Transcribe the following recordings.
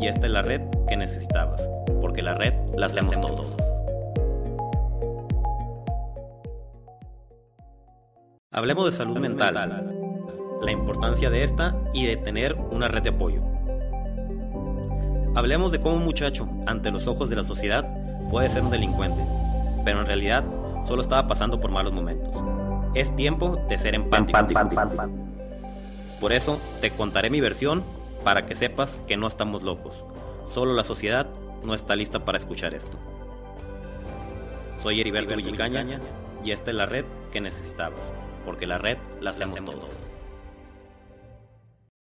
y esta es la red que necesitabas, porque la red la hacemos todos. Hablemos de salud mental, la importancia de esta y de tener una red de apoyo. Hablemos de cómo un muchacho, ante los ojos de la sociedad, puede ser un delincuente, pero en realidad solo estaba pasando por malos momentos. Es tiempo de ser empático. Por eso te contaré mi versión para que sepas que no estamos locos. Solo la sociedad no está lista para escuchar esto. Soy Heriberto Villicaña y esta es la red que necesitabas, porque la red la hacemos todos.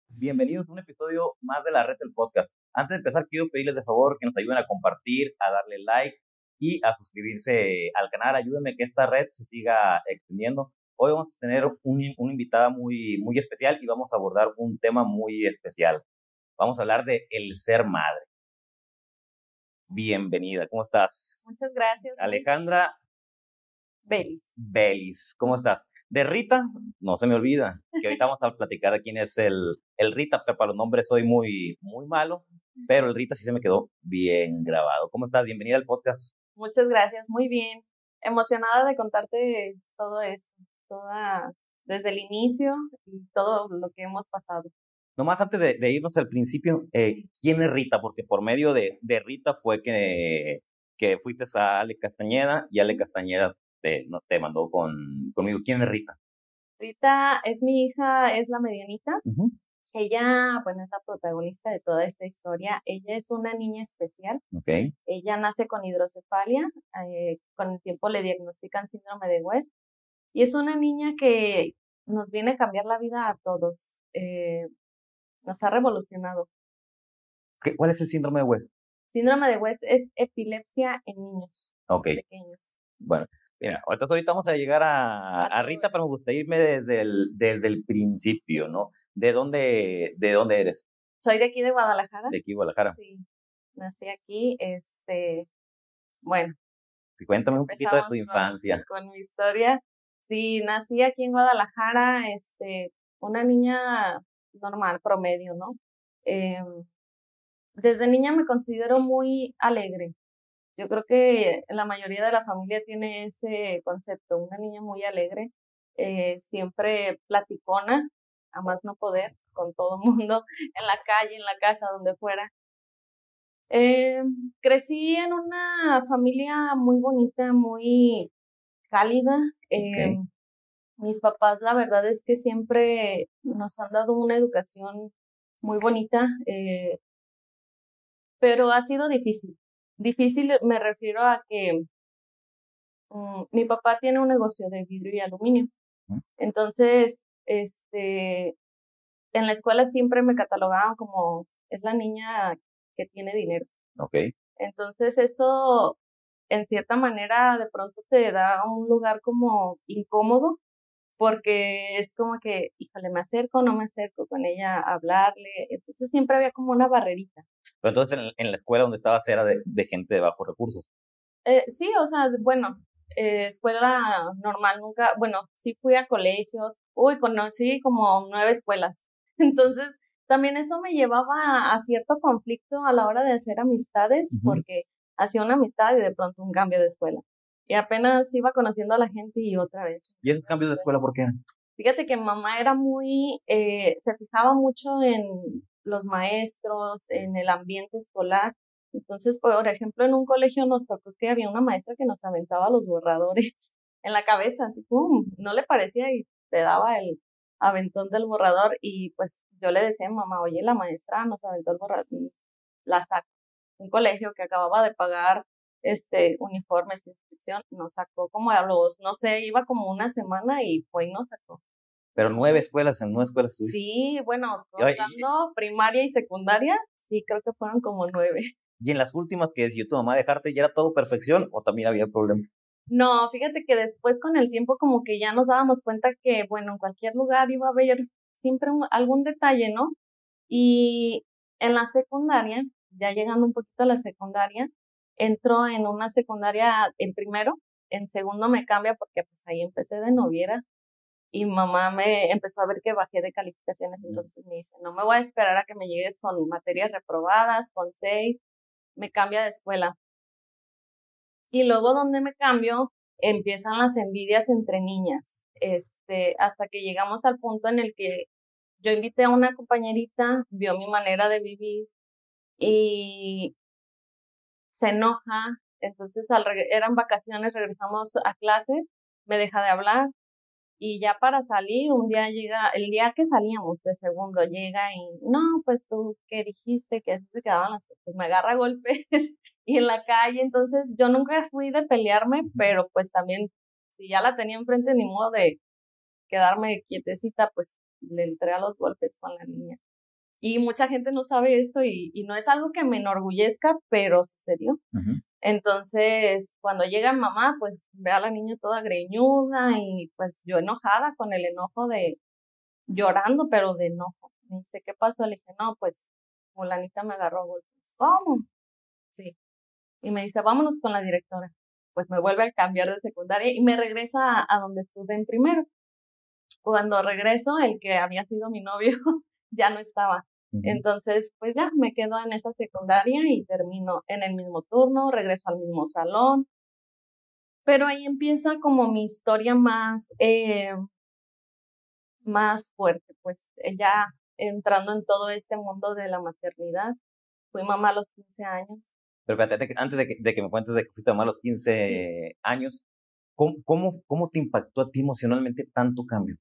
Bienvenidos a un episodio más de la red del podcast. Antes de empezar, quiero pedirles de favor que nos ayuden a compartir, a darle like y a suscribirse al canal. Ayúdenme que esta red se siga extendiendo. Hoy vamos a tener un, una invitada muy, muy especial y vamos a abordar un tema muy especial. Vamos a hablar de el ser madre. Bienvenida, ¿cómo estás? Muchas gracias. Alejandra Belis. Belis, ¿cómo estás? De Rita, no se me olvida, que ahorita vamos a platicar de quién es el, el Rita, pero para los nombres soy muy, muy malo, pero el Rita sí se me quedó bien grabado. ¿Cómo estás? Bienvenida al podcast. Muchas gracias, muy bien. Emocionada de contarte todo esto toda, desde el inicio y todo lo que hemos pasado. Nomás antes de, irnos al principio, eh, ¿quién es Rita? Porque por medio de, de Rita fue que, que fuiste a Ale Castañeda y Ale Castañeda te, no, te mandó con, conmigo. ¿Quién es Rita? Rita es mi hija, es la medianita. Ella, bueno, es la protagonista de toda esta historia. Ella es una niña especial. Okay. Ella nace con hidrocefalia. Eh, con el tiempo le diagnostican síndrome de West. Y es una niña que nos viene a cambiar la vida a todos. Eh, nos ha revolucionado. ¿Qué, ¿Cuál es el síndrome de West? Síndrome de West es epilepsia en niños pequeños. Bueno, mira, entonces ahorita vamos a llegar a, a Rita, pero me gustaría irme desde el, desde el principio, ¿no? ¿De dónde, ¿De dónde eres? Soy de aquí de Guadalajara. De aquí, Guadalajara. Sí, nací aquí, este, bueno. Cuéntame un poquito de tu infancia. con mi historia. Sí, nací aquí en Guadalajara, este, una niña normal, promedio, ¿no? Eh, desde niña me considero muy alegre. Yo creo que la mayoría de la familia tiene ese concepto, una niña muy alegre, eh, siempre platicona, a más no poder, con todo el mundo, en la calle, en la casa, donde fuera. Eh, crecí en una familia muy bonita, muy cálida. Eh, mis papás, la verdad es que siempre nos han dado una educación muy bonita, eh, pero ha sido difícil. Difícil me refiero a que mm, mi papá tiene un negocio de vidrio y aluminio. Entonces, este, en la escuela siempre me catalogaban como es la niña que tiene dinero. Okay. Entonces eso en cierta manera de pronto te da un lugar como incómodo porque es como que, híjole, me acerco no me acerco con ella a hablarle, entonces siempre había como una barrerita. Pero entonces en, la escuela donde estabas era de, gente de bajos recursos. Eh, sí, o sea, bueno, eh, escuela normal nunca, bueno, sí fui a colegios, uy, conocí como nueve escuelas, entonces también eso me llevaba a, cierto conflicto a la hora de hacer amistades, porque hacía una amistad y de pronto un cambio de escuela. Y apenas iba conociendo a la gente y otra vez. ¿Y esos cambios de escuela por qué? Fíjate que mamá era muy, eh, se fijaba mucho en los maestros, en el ambiente escolar. Entonces, por ejemplo, en un colegio nos tocó que había una maestra que nos aventaba los borradores en la cabeza, así, ¡pum! No le parecía y te daba el aventón del borrador y pues yo le decía a mamá, oye, la maestra nos aventó el borrador, la saco un colegio que acababa de pagar este uniformes inscripción, nos sacó como a los, no sé, iba como una semana y fue y nos sacó. Pero nueve escuelas, en nueve escuelas Sí, bueno, contando primaria y secundaria, sí, creo que fueron como nueve. Y en las últimas que decidió tu mamá dejarte, ¿ya era todo perfección o también había problemas? No, fíjate que después con el tiempo como que ya nos dábamos cuenta que, bueno, en cualquier lugar iba a haber siempre algún detalle, ¿no? Y en la secundaria, ya llegando un poquito a la secundaria, entró en una secundaria en primero, en segundo me cambia porque pues ahí empecé de noviera y mamá me empezó a ver que bajé de calificaciones, entonces me dice, no me voy a esperar a que me llegues con materias reprobadas, con seis, me cambia de escuela. Y luego donde me cambio, empiezan las envidias entre niñas, este, hasta que llegamos al punto en el que yo invité a una compañerita, vio mi manera de vivir y se enoja, entonces al eran vacaciones, regresamos a clases, me deja de hablar y ya para salir, un día llega, el día que salíamos de segundo, llega y, no, pues tú que dijiste que se quedaban las pues me agarra golpes y en la calle, entonces yo nunca fui de pelearme, pero pues también, si ya la tenía enfrente, ni modo de quedarme quietecita, pues le entré a los golpes con la niña. Y mucha gente no sabe esto y, y no es algo que me enorgullezca, pero sucedió. Entonces, cuando llega mamá, pues ve a la niña toda greñuda y pues yo enojada con el enojo de llorando, pero de enojo. Me dice, ¿qué pasó? Le dije, no, pues fulanita me agarró golpes. ¿Cómo? Sí. Y me dice, vámonos con la directora. Pues me vuelve a cambiar de secundaria y me regresa a, donde estuve en primero. Cuando regreso, el que había sido mi novio ya no estaba. Entonces, pues ya me quedo en esa secundaria y termino en el mismo turno, regreso al mismo salón. Pero ahí empieza como mi historia más, eh, más fuerte, pues eh, ya entrando en todo este mundo de la maternidad. Fui mamá a los 15 años. Pero espérate, antes de que, de que me cuentes de que fuiste mamá a los 15 años, ¿cómo, cómo, ¿cómo te impactó a ti emocionalmente tanto cambio?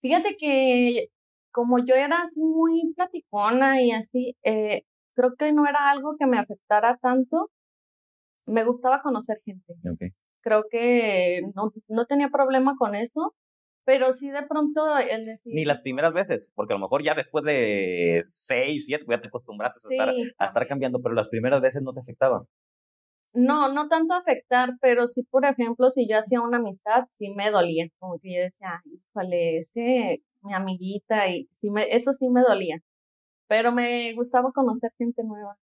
Fíjate que como yo era así muy platicona y así, eh, creo que no era algo que me afectara tanto. Me gustaba conocer gente. Creo que no, no tenía problema con eso, pero sí de pronto el decir... Ni las primeras veces, porque a lo mejor ya después de seis, siete, ya te acostumbraste a, estar, a estar cambiando, pero las primeras veces no te afectaban. No, no tanto afectar, pero sí, por ejemplo, si yo hacía una amistad, sí me dolía, como que yo decía, híjole, es que mi amiguita y sí me, eso sí me dolía. Pero me gustaba conocer gente nueva.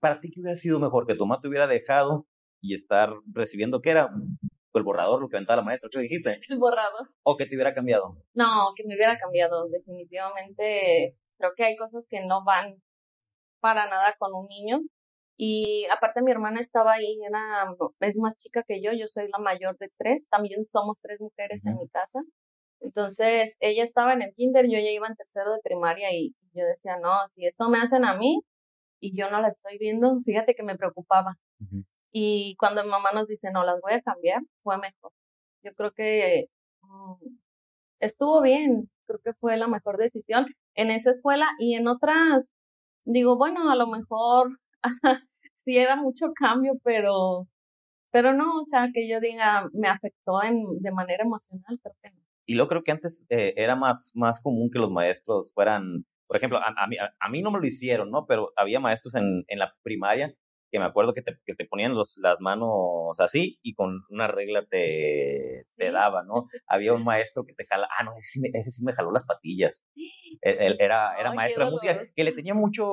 ¿Para ti qué hubiera sido mejor? ¿Que tu mamá te hubiera dejado y estar recibiendo qué era? ¿El borrador, lo que aventaba la maestra? ¿Qué dijiste? El borrador. ¿O que te hubiera cambiado? No, que me hubiera cambiado. Definitivamente creo que hay cosas que no van para nada con un niño. Y aparte mi hermana estaba ahí, era, es más chica que yo, yo soy la mayor de tres, también somos tres mujeres en mi casa. Entonces, ella estaba en el kinder, yo ya iba en tercero de primaria y yo decía, no, si esto me hacen a mí y yo no la estoy viendo, fíjate que me preocupaba. Y cuando mi mamá nos dice, no, las voy a cambiar, fue mejor. Yo creo que mm, estuvo bien, creo que fue la mejor decisión en esa escuela y en otras, digo, bueno, a lo mejor sí era mucho cambio, pero, pero no, o sea, que yo diga, me afectó en, de manera emocional, creo que no. Y luego creo que antes eh, era más, más común que los maestros fueran, por ejemplo, a, mí, a, mí no me lo hicieron, ¿no? Pero había maestros en, en la primaria que me acuerdo que te, que te ponían los, las manos así y con una regla te, te daba, ¿no? Había un maestro que te jala, ah, no, ese sí me, ese sí me jaló las patillas. Él, era, era maestro de música, que le tenía mucho,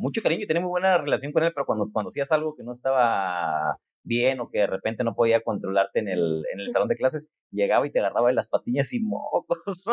mucho cariño y tenía muy buena relación con él, pero cuando, cuando hacías algo que no estaba bien o que de repente no podía controlarte en el, en el salón de clases, llegaba y te agarraba de las patillas y mocos.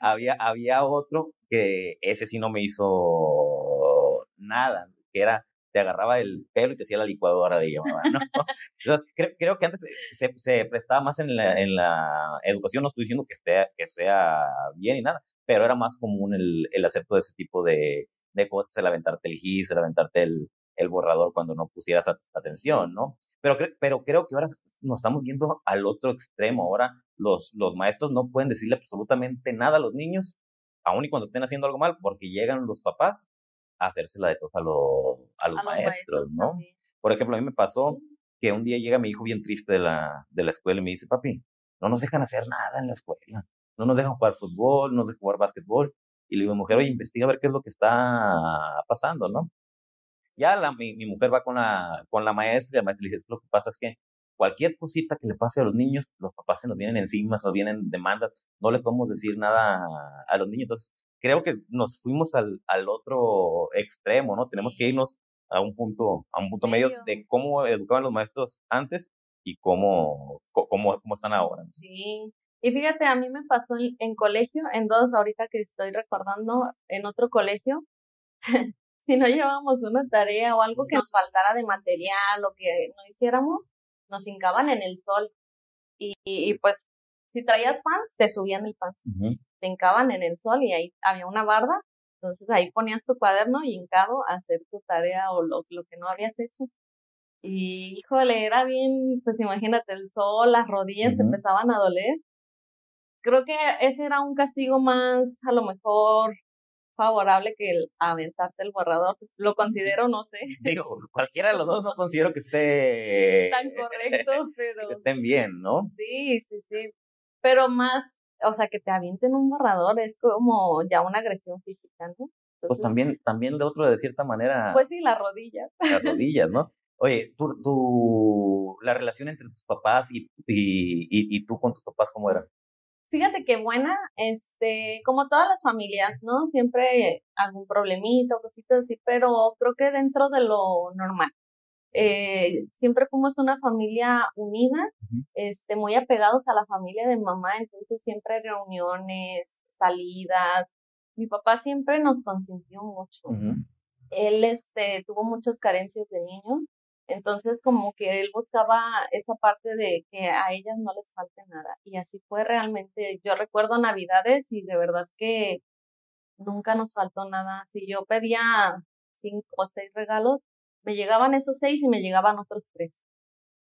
había, había otro que ese sí no me hizo nada, que era, te agarraba el pelo y te hacía la licuadora, de llamaba, ¿no? creo, creo, que antes se, se, prestaba más en la, en la educación, no estoy diciendo que, esté, que sea bien y nada, pero era más común el, el hacer todo ese tipo de, de cosas, el aventarte el gis, el aventarte el, el borrador cuando no pusieras atención, ¿no? Pero, pero creo que ahora nos estamos yendo al otro extremo. Ahora los, los maestros no pueden decirle absolutamente nada a los niños, aun y cuando estén haciendo algo mal, porque llegan los papás a hacérsela de tos a, a, los, maestros, ¿no? Por ejemplo, a mí me pasó que un día llega mi hijo bien triste de la, de la escuela y me dice, papi, no nos dejan hacer nada en la escuela, no nos dejan jugar fútbol, no nos dejan jugar básquetbol. Y le digo, mujer, oye, investiga a ver qué es lo que está pasando, ¿no? Ya la, mi, mi, mujer va con la, con la maestra y la maestra le dice, lo que pasa es que cualquier cosita que le pase a los niños, los papás se nos vienen encima, se nos vienen demandas, no les podemos decir nada a los niños. Entonces, creo que nos fuimos al, al otro extremo, ¿no? Tenemos que irnos a un punto, a un punto medio, de cómo educaban los maestros antes y cómo, cómo, cómo están ahora. Sí. Y fíjate, a mí me pasó en, colegio, en dos, ahorita que estoy recordando, en otro colegio, si no llevábamos una tarea o algo que nos faltara de material o que no hiciéramos, nos hincaban en el sol. Y, y, pues, si traías pants, te subían el pan. Te hincaban en el sol y ahí había una barda. Entonces ahí ponías tu cuaderno y hincado a hacer tu tarea o lo, lo que no habías hecho. Y híjole, era bien, pues imagínate el sol, las rodillas te empezaban a doler. Creo que ese era un castigo más, a lo mejor, favorable que el aventarte el borrador. Lo considero, no sé. Digo, cualquiera de los dos no considero que esté tan correcto, pero que estén bien, ¿no? Sí, sí, sí. Pero más, o sea, que te avienten un borrador es como ya una agresión física, ¿no? pues también, también de otro de cierta manera. Pues sí, las rodillas. Las rodillas, ¿no? Oye, tú, tú, la relación entre tus papás y, y, y tú con tus papás, ¿cómo era? Fíjate qué buena, este, como todas las familias, ¿no? Siempre algún problemito, cositas así, pero creo que dentro de lo normal. Eh, siempre fuimos una familia unida, este, muy apegados a la familia de mamá, entonces siempre reuniones, salidas. Mi papá siempre nos consintió mucho. Él, este, tuvo muchas carencias de niño, entonces, como que él buscaba esa parte de que a ellas no les falte nada. Y así fue realmente. Yo recuerdo Navidades y de verdad que nunca nos faltó nada. Si yo pedía cinco o seis regalos, me llegaban esos seis y me llegaban otros tres.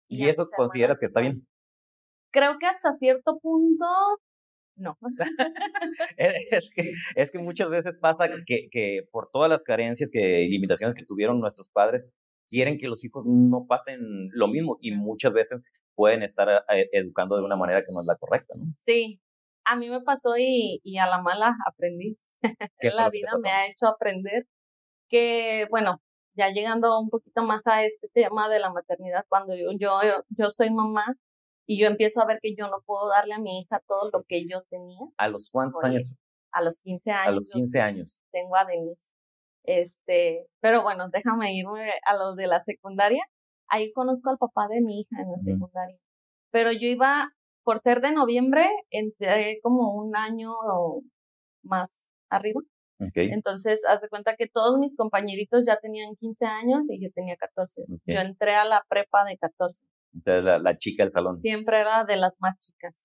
¿Y, eso consideras que está bien? Creo que hasta cierto punto, no. es, que, es que muchas veces pasa que, que por todas las carencias que, y limitaciones que tuvieron nuestros padres, quieren que los hijos no pasen lo mismo y muchas veces pueden estar eh, educando de una manera que no es la correcta, ¿no? Sí, a mí me pasó y, y a la mala aprendí. la vida me ha hecho aprender que, bueno, ya llegando un poquito más a este tema de la maternidad, cuando yo, yo, yo soy mamá y yo empiezo a ver que yo no puedo darle a mi hija todo lo que yo tenía. ¿A los cuántos años? A los 15 años. A los 15 años. Tengo a Denise. Este, pero bueno, déjame irme a lo de la secundaria. Ahí conozco al papá de mi hija en la secundaria. Pero yo iba, por ser de noviembre, entré como un año más arriba. Entonces, haz de cuenta que todos mis compañeritos ya tenían 15 años y yo tenía 14. Yo entré a la prepa de 14. Entonces, la, la, chica del salón. Siempre era de las más chicas.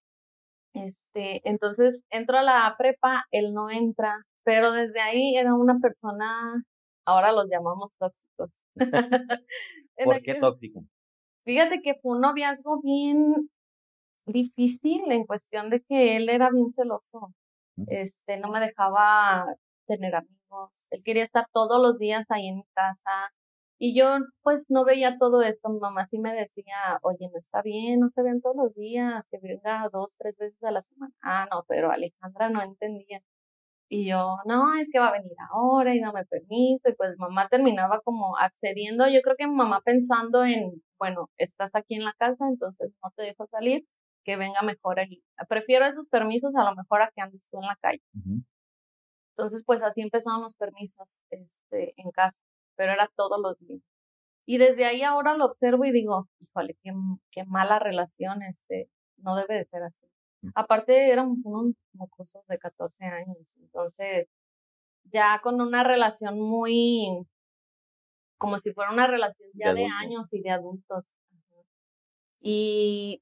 Este, entonces entro a la prepa, él no entra, pero desde ahí era una persona, ahora los llamamos tóxicos. ¿Por qué tóxico? Fíjate que fue un noviazgo bien difícil en cuestión de que él era bien celoso. Este, no me dejaba tener amigos. Él quería estar todos los días ahí en mi casa. Y yo, pues, no veía todo esto. Mi mamá sí me decía, oye, no está bien, no se ven todos los días, que venga dos, tres veces a la semana. Ah, no, pero Alejandra no entendía. Y yo, no, es que va a venir ahora y dame permiso. Y pues mamá terminaba como accediendo. Yo creo que mamá pensando en, bueno, estás aquí en la casa, entonces no te dejo salir, que venga mejor aquí. Prefiero esos permisos a lo mejor a que andes tú en la calle. Entonces, pues así empezaron los permisos este, en casa, pero era todos los días. Y desde ahí ahora lo observo y digo, híjole, qué, qué mala relación, este, no debe de ser así. Aparte éramos unos mocosos de 14 años, entonces ya con una relación muy, como si fuera una relación ya de, años y de adultos. Y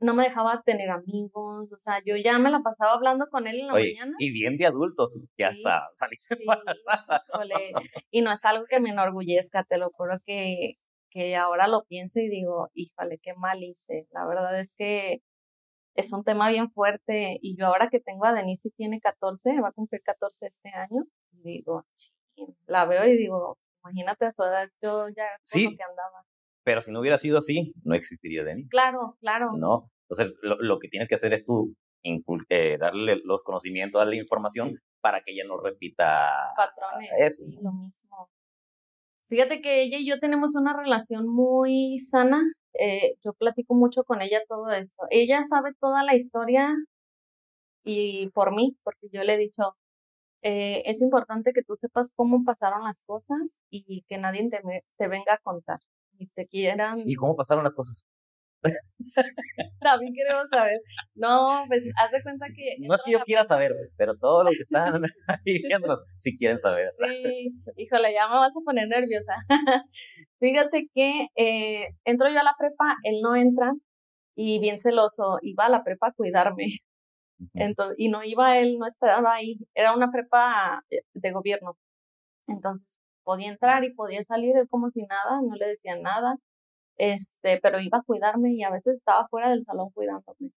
no me dejaba tener amigos, o sea, yo ya me la pasaba hablando con él en la mañana. Y bien de adultos, ya está, saliste Y no es algo que me enorgullezca, te lo juro que, que ahora lo pienso y digo, híjole, qué mal hice. La verdad es que es un tema bien fuerte y yo ahora que tengo a Denise y tiene 14, va a cumplir 14 este año, digo, la veo y digo, imagínate a su edad, yo ya sí, que andaba. Pero si no hubiera sido así, no existiría Denise. Claro, claro. No, entonces lo, lo que tienes que hacer es tú eh, darle los conocimientos, darle información para que ella no repita patrones. Sí, lo mismo. Fíjate que ella y yo tenemos una relación muy sana. Eh, yo platico mucho con ella todo esto. Ella sabe toda la historia y por mí, porque yo le he dicho, eh, es importante que tú sepas cómo pasaron las cosas y que nadie te, te venga a contar y te quieran. ¿Y cómo pasaron las cosas? También queremos saber. No, pues haz de cuenta que. No es que yo quiera saber, pero todos los que están ahí viendo, si quieren saber. Sí, híjole, ya me vas a poner nerviosa. Fíjate que eh, entro yo a la prepa, él no entra y bien celoso, iba a la prepa a cuidarme. Entonces, y no iba él, no estaba ahí. Era una prepa de gobierno. Entonces podía entrar y podía salir él como si nada, no le decían nada este, pero iba a cuidarme y a veces estaba fuera del salón cuidándome.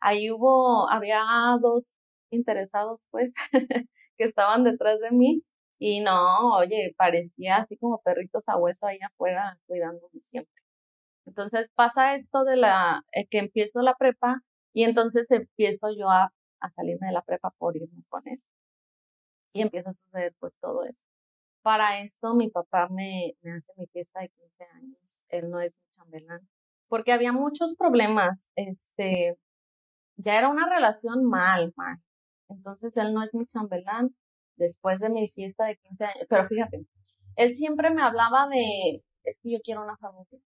Ahí hubo, había dos interesados, pues, que estaban detrás de mí y no, oye, parecía así como perritos a hueso ahí afuera cuidándome siempre. Entonces pasa esto de la, eh, que empiezo la prepa y entonces empiezo yo a, a salirme de la prepa por irme con él. Y empieza a suceder pues todo esto. Para esto mi papá me, hace mi fiesta de 15 años. Él no es mi chambelán. Porque había muchos problemas. Este, ya era una relación mal, mal. Entonces él no es mi chambelán después de mi fiesta de 15 años. Pero fíjate, él siempre me hablaba de, es que yo quiero una familia.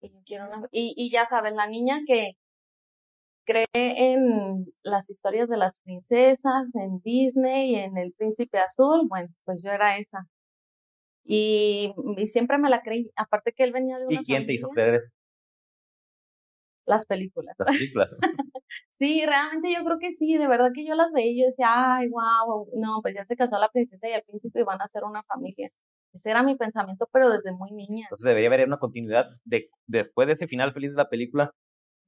Y yo quiero una, y, y ya sabes, la niña que cree en las historias de las princesas, en Disney, en el príncipe azul, bueno, pues yo era esa. Y, y, siempre me la creí. Aparte que él venía de una. ¿Y quién te hizo creer eso? Las películas. Las películas. sí, realmente yo creo que sí. De verdad que yo las veía y yo decía, ay, wow, no, pues ya se casó la princesa y el príncipe y van a ser una familia. Ese era mi pensamiento, pero desde muy niña. Entonces debería haber una continuidad de después de ese final feliz de la película.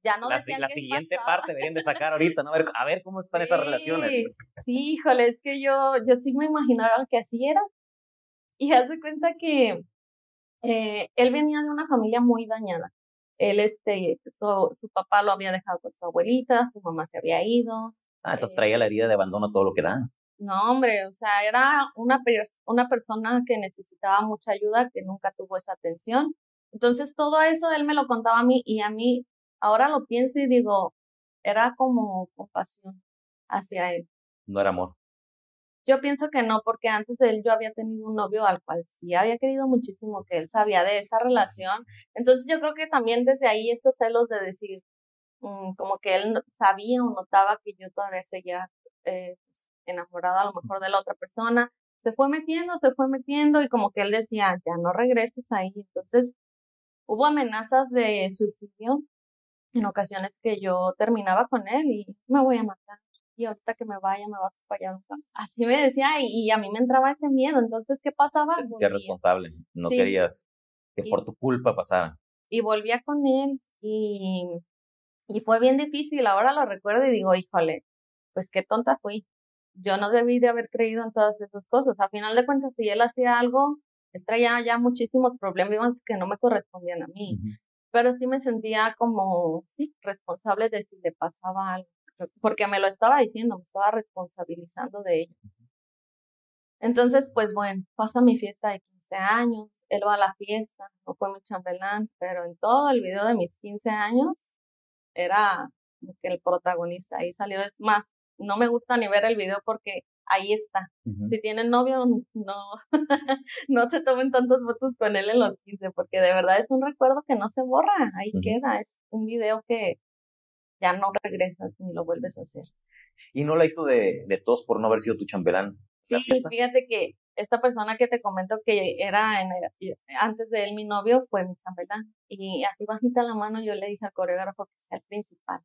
Ya no la, la siguiente parte deberían de sacar ahorita, ¿no? A ver, a ver cómo están esas relaciones. Sí, híjole, es que yo, yo sí me imaginaba que así era. Y hace cuenta que eh, él venía de una familia muy dañada. Él, este, su, su, papá lo había dejado con su abuelita, su mamá se había ido. Ah, entonces traía la herida de abandono todo lo que da. No, hombre, o sea, era una, una persona que necesitaba mucha ayuda, que nunca tuvo esa atención. Entonces todo eso él me lo contaba a mí y a mí ahora lo pienso y digo, era como compasión hacia él. No era amor. Yo pienso que no, porque antes de él yo había tenido un novio al cual sí había querido muchísimo, que él sabía de esa relación. Entonces yo creo que también desde ahí esos celos de decir, mm, como que él sabía o notaba que yo todavía seguía eh, pues, enamorada a lo mejor de la otra persona, se fue metiendo, se fue metiendo y como que él decía, ya no regreses ahí. Entonces hubo amenazas de suicidio en ocasiones que yo terminaba con él y me voy a matar y ahorita que me vaya me va a fallar Así me decía y, a mí me entraba ese miedo. Entonces, ¿qué pasaba? Te responsable, no querías que por tu culpa pasara. Y volvía con él y, y fue bien difícil. Ahora lo recuerdo y digo, híjole, pues qué tonta fui. Yo no debí de haber creído en todas esas cosas. A final de cuentas, si él hacía algo, él traía ya muchísimos problemas que no me correspondían a mí. Pero sí me sentía como, sí, responsable de si le pasaba algo porque me lo estaba diciendo, me estaba responsabilizando de ello. Entonces, pues bueno, pasa mi fiesta de 15 años, él va a la fiesta, no fue mi chambelán, pero en todo el video de mis 15 años era que el protagonista ahí salió. Es más, no me gusta ni ver el video porque ahí está. Si tienen novio, no, no se tomen tantas fotos con él en los 15, porque de verdad es un recuerdo que no se borra, ahí queda, es un video que ya no regresas ni lo vuelves a hacer. ¿Y no la hizo de, de tos por no haber sido tu chambelán? Sí, fíjate que esta persona que te comento que era en antes de él mi novio fue mi chambelán. Y así bajita la mano yo le dije al coreógrafo que sea el principal.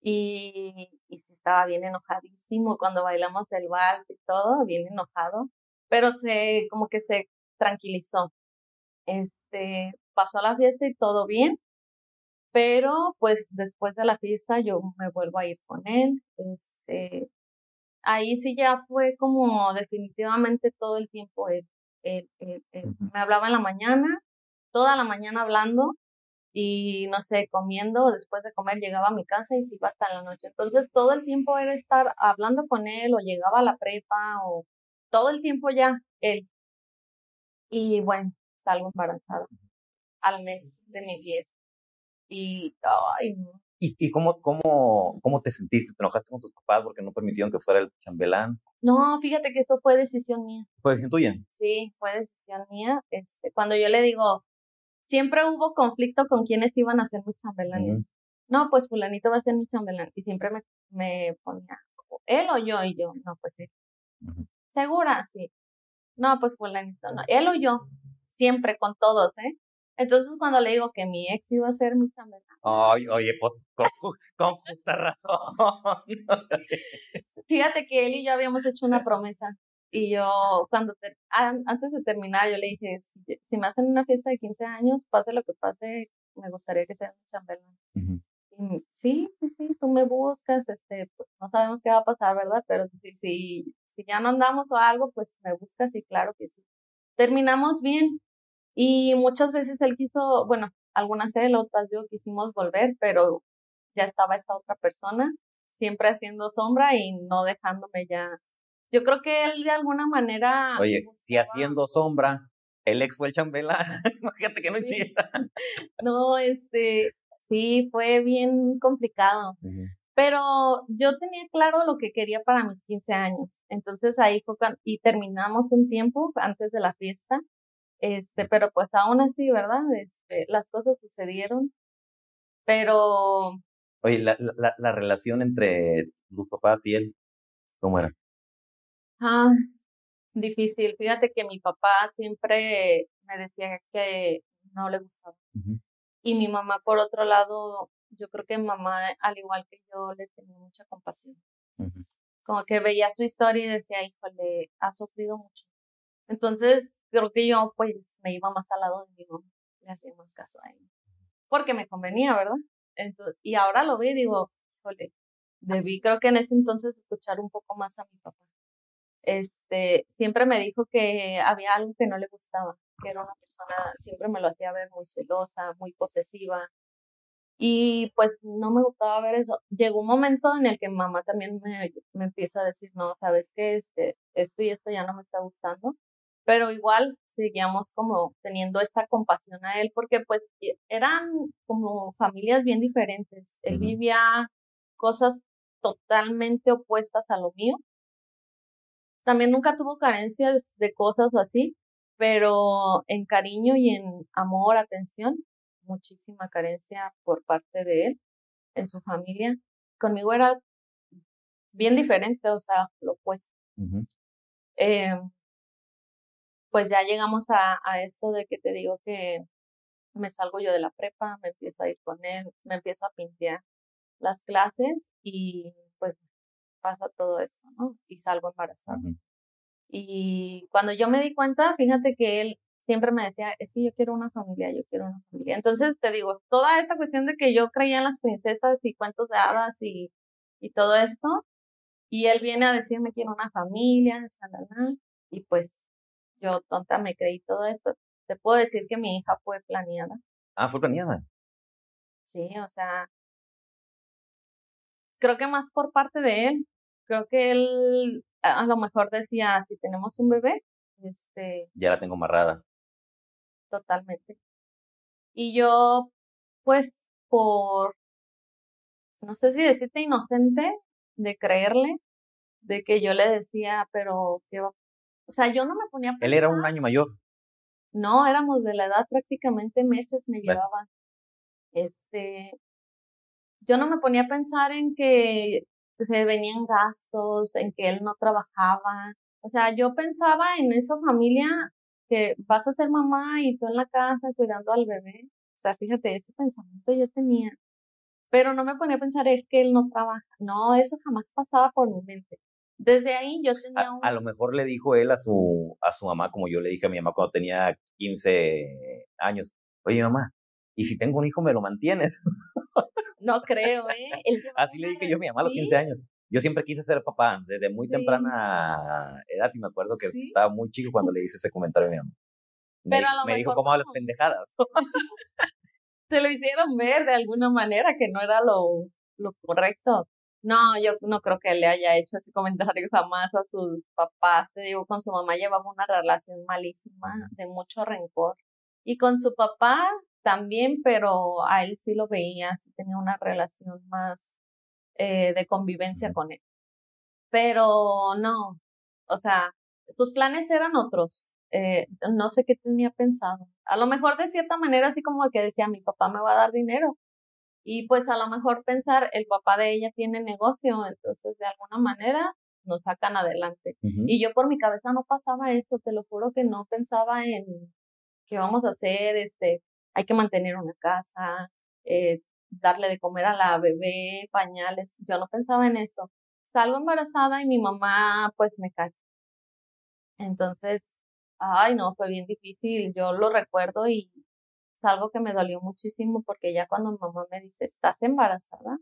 Y, y sí estaba bien enojadísimo cuando bailamos el vals y todo, bien enojado, pero se, como que se tranquilizó. Este, pasó a la fiesta y todo bien, pero pues después de la fiesta yo me vuelvo a ir con él. Este, ahí sí ya fue como definitivamente todo el tiempo él. él, él, Me hablaba en la mañana, toda la mañana hablando y no sé, comiendo, después de comer llegaba a mi casa y se iba hasta la noche. Entonces todo el tiempo era estar hablando con él o llegaba a la prepa o todo el tiempo ya él. Y bueno, salgo embarazada al mes de mi fiesta. Y, ay, no. ¿Y, y cómo, cómo, cómo te sentiste? ¿Te enojaste con tus papás porque no permitieron que fuera el chambelán? No, fíjate que eso fue decisión mía. ¿Fue decisión tuya? Sí, fue decisión mía. Este, cuando yo le digo, siempre hubo conflicto con quienes iban a ser mis chambelanes. No, pues fulanito va a ser mi chambelán. Y siempre me, me ponía, él o yo, y yo, no, pues él. ¿Segura? Sí. No, pues fulanito, no. Él o yo, siempre con todos, ¿eh? Entonces, cuando le digo que mi ex iba a ser mi chambelán. Ay, oye, pues, con, con justa razón. Fíjate que él y yo habíamos hecho una promesa. Y yo, cuando antes de terminar, yo le dije, si, me hacen una fiesta de 15 años, pase lo que pase, me gustaría que sea mi chambelán. y, sí, sí, sí, tú me buscas, este, pues, no sabemos qué va a pasar, ¿verdad? Pero si, si, si ya no andamos o algo, pues me buscas y claro que sí. Terminamos bien, y muchas veces él quiso, bueno, algunas él, otras yo quisimos volver, pero ya estaba esta otra persona, siempre haciendo sombra y no dejándome ya. Yo creo que él de alguna manera. Oye, si haciendo sombra, el ex fue el chambelán, imagínate que no hiciera. no, este, sí, fue bien complicado. Pero yo tenía claro lo que quería para mis 15 años. Entonces ahí fue y terminamos un tiempo antes de la fiesta este, pero pues aún así, ¿verdad? Este, las cosas sucedieron, pero... Oye, la, la, la relación entre tus papás y él, ¿cómo era? Ah, difícil. Fíjate que mi papá siempre me decía que no le gustaba. Y mi mamá, por otro lado, yo creo que mamá, al igual que yo, le tenía mucha compasión. Como que veía su historia y decía, híjole, ha sufrido mucho. Entonces, creo que yo pues me iba más al lado de mi mamá, le hacía más caso a ella, porque me convenía, ¿verdad? Entonces, y ahora lo vi digo, híjole, debí creo que en ese entonces escuchar un poco más a mi papá. Este, siempre me dijo que había algo que no le gustaba, que era una persona, siempre me lo hacía ver muy celosa, muy posesiva, y pues no me gustaba ver eso. Llegó un momento en el que mamá también me, me empieza a decir, no, sabes que este, esto y esto ya no me está gustando pero igual seguíamos como teniendo esa compasión a él porque pues e, eran como familias bien diferentes. Él vivía cosas totalmente opuestas a lo mío. También nunca tuvo carencias de cosas o así, pero en cariño y en amor, atención, muchísima carencia por parte de él en su familia. Conmigo era bien diferente, o sea, lo opuesto pues ya llegamos a, a esto de que te digo que me salgo yo de la prepa, me empiezo a ir con él, me empiezo a pintear las clases y pues pasa todo esto, ¿no? Y salgo embarazada. Y cuando yo me di cuenta, fíjate que él siempre me decía, es que yo quiero una familia, yo quiero una familia. Entonces te digo, toda esta cuestión de que yo creía en las princesas y cuentos de hadas y, y todo esto, y él viene a decirme quiero una familia, y pues yo tonta me creí todo esto. Te puedo decir que mi hija fue planeada. Ah, fue planeada. Sí, o sea, creo que más por parte de él. Creo que él a lo mejor decía, si tenemos un bebé, este... Ya la tengo amarrada. Totalmente. Y yo, pues, por, no sé si decirte inocente de creerle, de que yo le decía, pero ¿qué va o sea, yo no me ponía a Él era un año mayor. No, éramos de la edad prácticamente meses me llevaban. Este, yo no me ponía a pensar en que se venían gastos, en que él no trabajaba. O sea, yo pensaba en esa familia que vas a ser mamá y tú en la casa cuidando al bebé. O sea, fíjate, ese pensamiento yo tenía. Pero no me ponía a pensar, es que él no trabaja. No, eso jamás pasaba por mi mente. Desde ahí yo tenía un... a, lo mejor le dijo él a su, a su mamá, como yo le dije a mi mamá cuando tenía 15 años, oye mamá, ¿y si tengo un hijo me lo mantienes? No creo, ¿eh? Así le dije yo a mi mamá a los 15 años. Yo siempre quise ser papá, desde muy temprana edad, y me acuerdo que estaba muy chico cuando le hice ese comentario a mi mamá. Pero a lo me dijo, ¿cómo hablas pendejadas? Te lo hicieron ver de alguna manera que no era lo, lo correcto. No, yo no creo que le haya hecho ese comentario jamás a sus papás. Te digo, con su mamá llevaba una relación malísima, de mucho rencor. Y con su papá también, pero a él sí lo veía, sí tenía una relación más eh, de convivencia con él. Pero no, o sea, sus planes eran otros. Eh, no sé qué tenía pensado. A lo mejor de cierta manera, así como que decía, mi papá me va a dar dinero. Y pues a lo mejor pensar, el papá de ella tiene negocio, entonces de alguna manera nos sacan adelante. Y yo por mi cabeza no pasaba eso, te lo juro que no pensaba en qué vamos a hacer, este, hay que mantener una casa, eh, darle de comer a la bebé, pañales, yo no pensaba en eso. Salgo embarazada y mi mamá pues me cacha. Entonces, ay no, fue bien difícil, yo lo recuerdo y es algo que me dolió muchísimo porque ya cuando mi mamá me dice, ¿estás embarazada?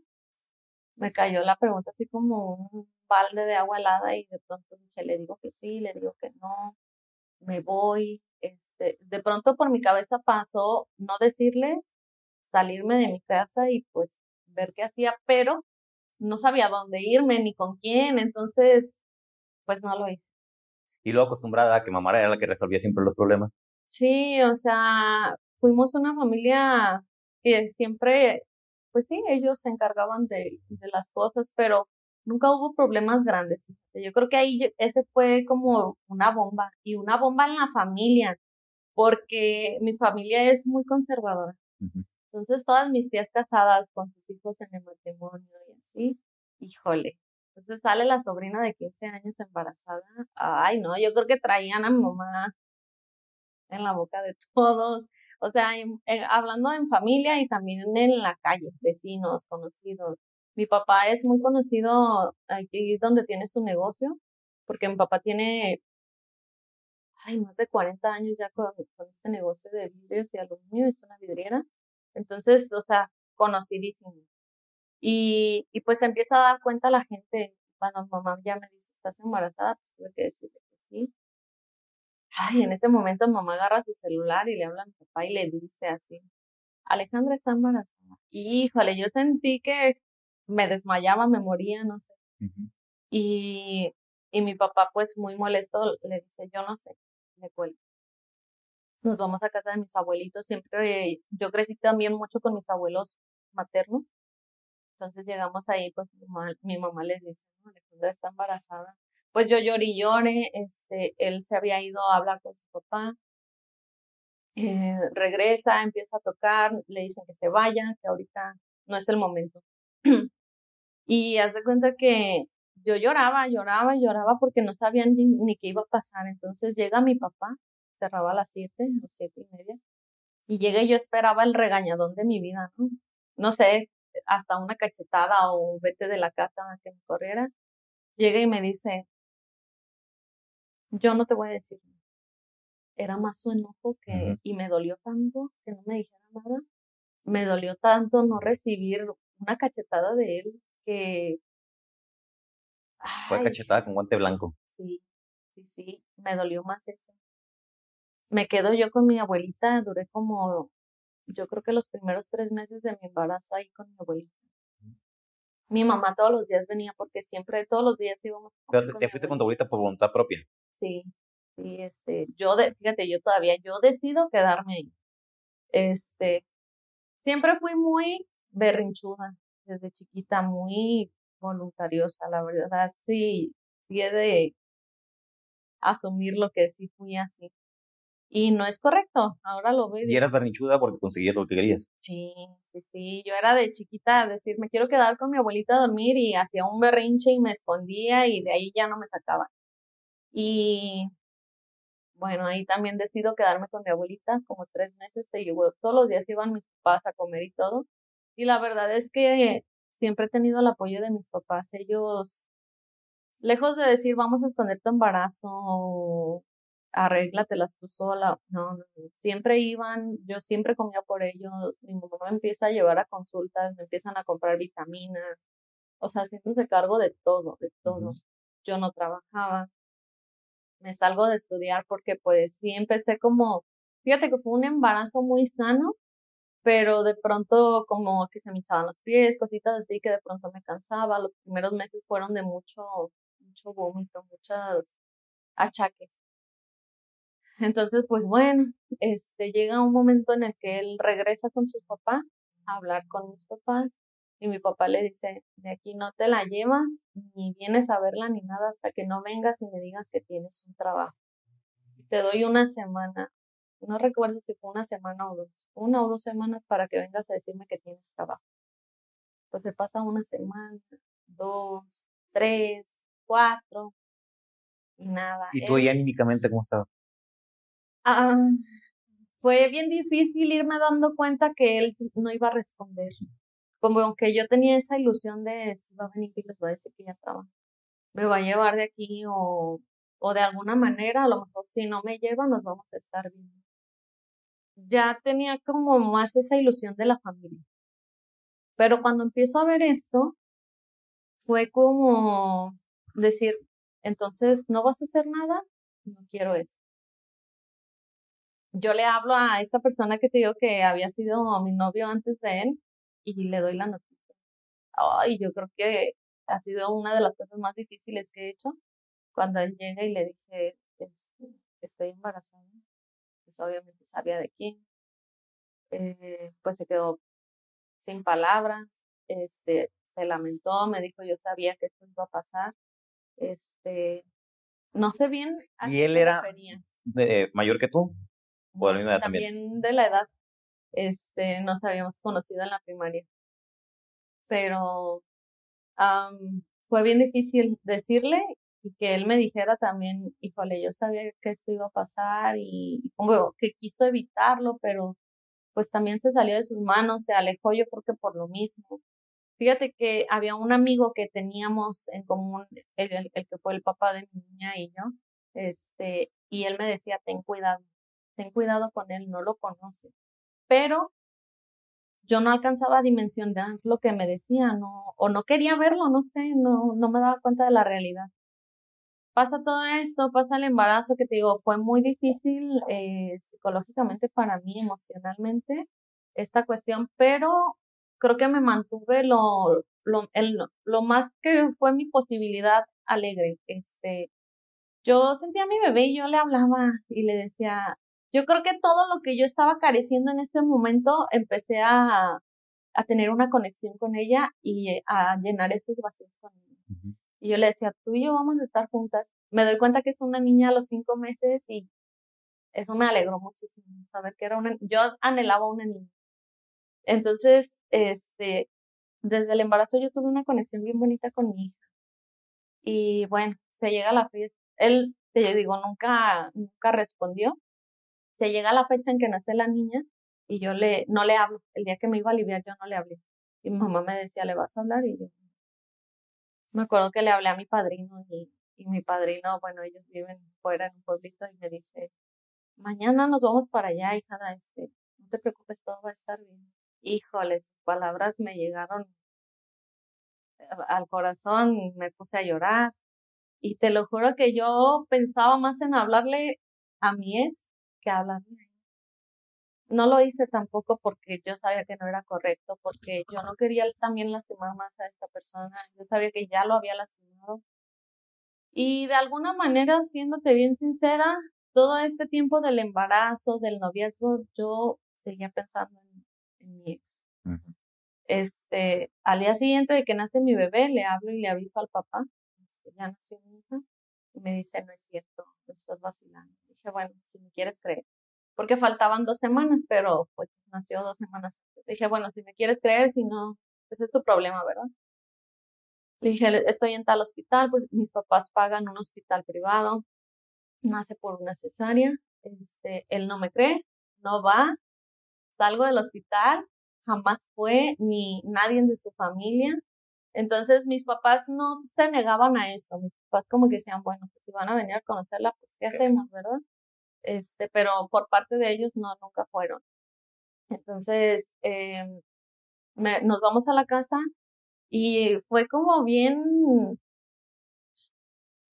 Me cayó la pregunta así como un balde de agua helada y de pronto dije, le digo que sí, le digo que no, me voy. Este, de pronto por mi cabeza pasó no decirle, salirme de mi casa y pues ver qué hacía, pero no sabía dónde irme ni con quién, entonces pues no lo hice. Y luego acostumbrada a que mamá era la que resolvía siempre los problemas. Sí, o sea, fuimos una familia que siempre, pues sí, ellos se encargaban de, de las cosas, pero nunca hubo problemas grandes. Yo creo que ahí ese fue como una bomba y una bomba en la familia, porque mi familia es muy conservadora. Entonces todas mis tías casadas con sus hijos en el matrimonio y así, híjole. Entonces sale la sobrina de 15 años embarazada. Ay, no, yo creo que traían a mi mamá en la boca de todos. O sea, hablando en familia y también en la calle, vecinos, conocidos. Mi papá es muy conocido aquí donde tiene su negocio, porque mi papá tiene, ay, más de 40 años ya con, este negocio de vidrios y aluminio, es una vidriera. Entonces, o sea, conocidísimo. Y, y pues empieza a dar cuenta la gente, cuando mamá ya me dice, ¿estás embarazada? Pues tuve que decirle que sí. Ay, en ese momento mamá agarra su celular y le habla a mi papá y le dice así, Alejandra está embarazada. Híjole, yo sentí que me desmayaba, me moría, no sé. y, y mi papá, pues muy molesto, le dice, yo no sé, me cuelgo. Nos vamos a casa de mis abuelitos, siempre, yo crecí también mucho con mis abuelos maternos. Entonces llegamos ahí, pues mi mamá, mi mamá les dice, no, Alejandra está embarazada. Pues yo lloré y lloré, este, él se había ido a hablar con su papá, eh, regresa, empieza a tocar, le dicen que se vaya, que ahorita no es el momento. Y hace cuenta que yo lloraba, lloraba, lloraba porque no sabían ni, qué iba a pasar. Entonces llega mi papá, cerraba a las siete, o siete y media, y llega y yo esperaba el regañadón de mi vida, ¿no? No sé, hasta una cachetada o vete de la casa que me corriera. Llega y me dice, yo no te voy a decir. Era más su enojo que, y me dolió tanto que no me dijera nada. Me dolió tanto no recibir una cachetada de él que... Fue cachetada con guante blanco. Sí, sí, sí, me dolió más eso. Me quedo yo con mi abuelita, duré como, yo creo que los primeros tres meses de mi embarazo ahí con mi abuelita. Mi mamá todos los días venía porque siempre, todos los días íbamos. Pero te, fuiste con tu abuelita por voluntad propia. Sí, sí, este, yo, de, fíjate, yo todavía, yo decido quedarme ahí. Este, siempre fui muy berrinchuda, desde chiquita muy voluntariosa, la verdad, sí, sí he de asumir lo que sí fui así. Y no es correcto, ahora lo veo. Y eras berrinchuda porque conseguías lo que querías. Sí, sí, sí. Yo era de chiquita decir, me quiero quedar con mi abuelita a dormir y hacía un berrinche y me escondía y de ahí ya no me sacaba. Y bueno, ahí también decido quedarme con mi abuelita como tres meses. Te digo, todos los días iban mis papás a comer y todo. Y la verdad es que siempre he tenido el apoyo de mis papás. Ellos, lejos de decir, vamos a esconder tu embarazo, arréglatelas tú sola, no, no, siempre iban, yo siempre comía por ellos, mi mamá me empieza a llevar a consultas, me empiezan a comprar vitaminas, o sea, siempre se cargo de todo, de todo. Yo no trabajaba, me salgo de estudiar porque pues sí empecé como, fíjate que fue un embarazo muy sano, pero de pronto como que se me echaban los pies, cositas así que de pronto me cansaba. Los primeros meses fueron de mucho, mucho vómito, muchos achaques. Entonces, pues bueno, este llega un momento en el que él regresa con su papá a hablar con mis papás y mi papá le dice, de aquí no te la llevas, ni vienes a verla ni nada hasta que no vengas y me digas que tienes un trabajo. Te doy una semana, no recuerdo si fue una semana o dos, una o dos semanas para que vengas a decirme que tienes trabajo. Pues se pasa una semana, dos, tres, cuatro, y nada. ¿Y tú ya anímicamente cómo estaba? Ah, fue bien difícil irme dando cuenta que él no iba a responder. Como que yo tenía esa ilusión de si va a venir y les va a decir que ya trabaja. Me va a llevar de aquí o, o de alguna manera, a lo mejor si no me lleva nos vamos a estar viendo. Ya tenía como más esa ilusión de la familia. Pero cuando empiezo a ver esto, fue como decir, entonces, ¿no vas a hacer nada? No quiero esto yo le hablo a esta persona que te digo que había sido mi novio antes de él y le doy la noticia. Ay, yo creo que ha sido una de las cosas más difíciles que he hecho cuando él llega y le dije, este, estoy embarazada. Pues obviamente sabía de quién. Eh, pues se quedó sin palabras, este, se lamentó, me dijo, yo sabía que esto iba a pasar. Este, no sé bien. ¿Y él era de, mayor que tú? también. de la edad. Este, nos habíamos conocido en la primaria. Pero fue bien difícil decirle y que él me dijera también, híjole, yo sabía que esto iba a pasar y, como que quiso evitarlo, pero pues también se salió de sus manos, se alejó yo creo que por lo mismo. Fíjate que había un amigo que teníamos en común, el, el que fue el papá de mi niña y yo, este, y él me decía, ten cuidado, ten cuidado con él, no lo conoce. Pero yo no alcanzaba a dimensionar lo que me decía, no, o no quería verlo, no sé, no, no me daba cuenta de la realidad. Pasa todo esto, pasa el embarazo que te digo, fue muy difícil eh, psicológicamente para mí, emocionalmente, esta cuestión, pero creo que me mantuve lo, lo, el, lo más que fue mi posibilidad alegre. Este, yo sentía a mi bebé y yo le hablaba y le decía, yo creo que todo lo que yo estaba careciendo en este momento, empecé a, a tener una conexión con ella y a llenar esos vacíos con ella. Y yo le decía, tú y yo vamos a estar juntas. Me doy cuenta que es una niña a los cinco meses y eso me alegró muchísimo, saber que era una, yo anhelaba una niña. Entonces, este, desde el embarazo yo tuve una conexión bien bonita con mi hija. Y bueno, se llega la fiesta. Él, te digo, nunca, nunca respondió se llega la fecha en que nace la niña y yo le, no le hablo. El día que me iba a aliviar yo no le hablé. Y mi mamá me decía, ¿le vas a hablar? Y yo me acuerdo que le hablé a mi padrino y, y mi padrino, bueno, ellos viven fuera en un pueblito y me dice, mañana nos vamos para allá, hija, este, no te preocupes, todo va a estar bien. Híjole, sus palabras me llegaron al corazón, me puse a llorar. Y te lo juro que yo pensaba más en hablarle a mi ex que hablan No lo hice tampoco porque yo sabía que no era correcto, porque yo no quería también lastimar más a esta persona. Yo sabía que ya lo había lastimado. Y de alguna manera, siéndote bien sincera, todo este tiempo del embarazo, del noviazgo, yo seguía pensando en, mi ex. Este, al día siguiente de que nace mi bebé, le hablo y le aviso al papá, este, ya nació mi hija, y me dice, no es cierto, estás vacilando. Dije, bueno, si me quieres creer. Porque faltaban dos semanas, pero pues nació dos semanas. Dije, bueno, si me quieres creer, si no, pues es tu problema, ¿verdad? Le dije, estoy en tal hospital, pues mis papás pagan un hospital privado, nace por una cesárea, este, él no me cree, no va, salgo del hospital, jamás fue, ni nadie de su familia, entonces mis papás no se negaban a eso, mis papás como que decían, bueno, pues si van a venir a conocerla, pues ¿qué hacemos, verdad? Este, pero por parte de ellos no, nunca fueron. Entonces, eh, nos vamos a la casa y fue como bien,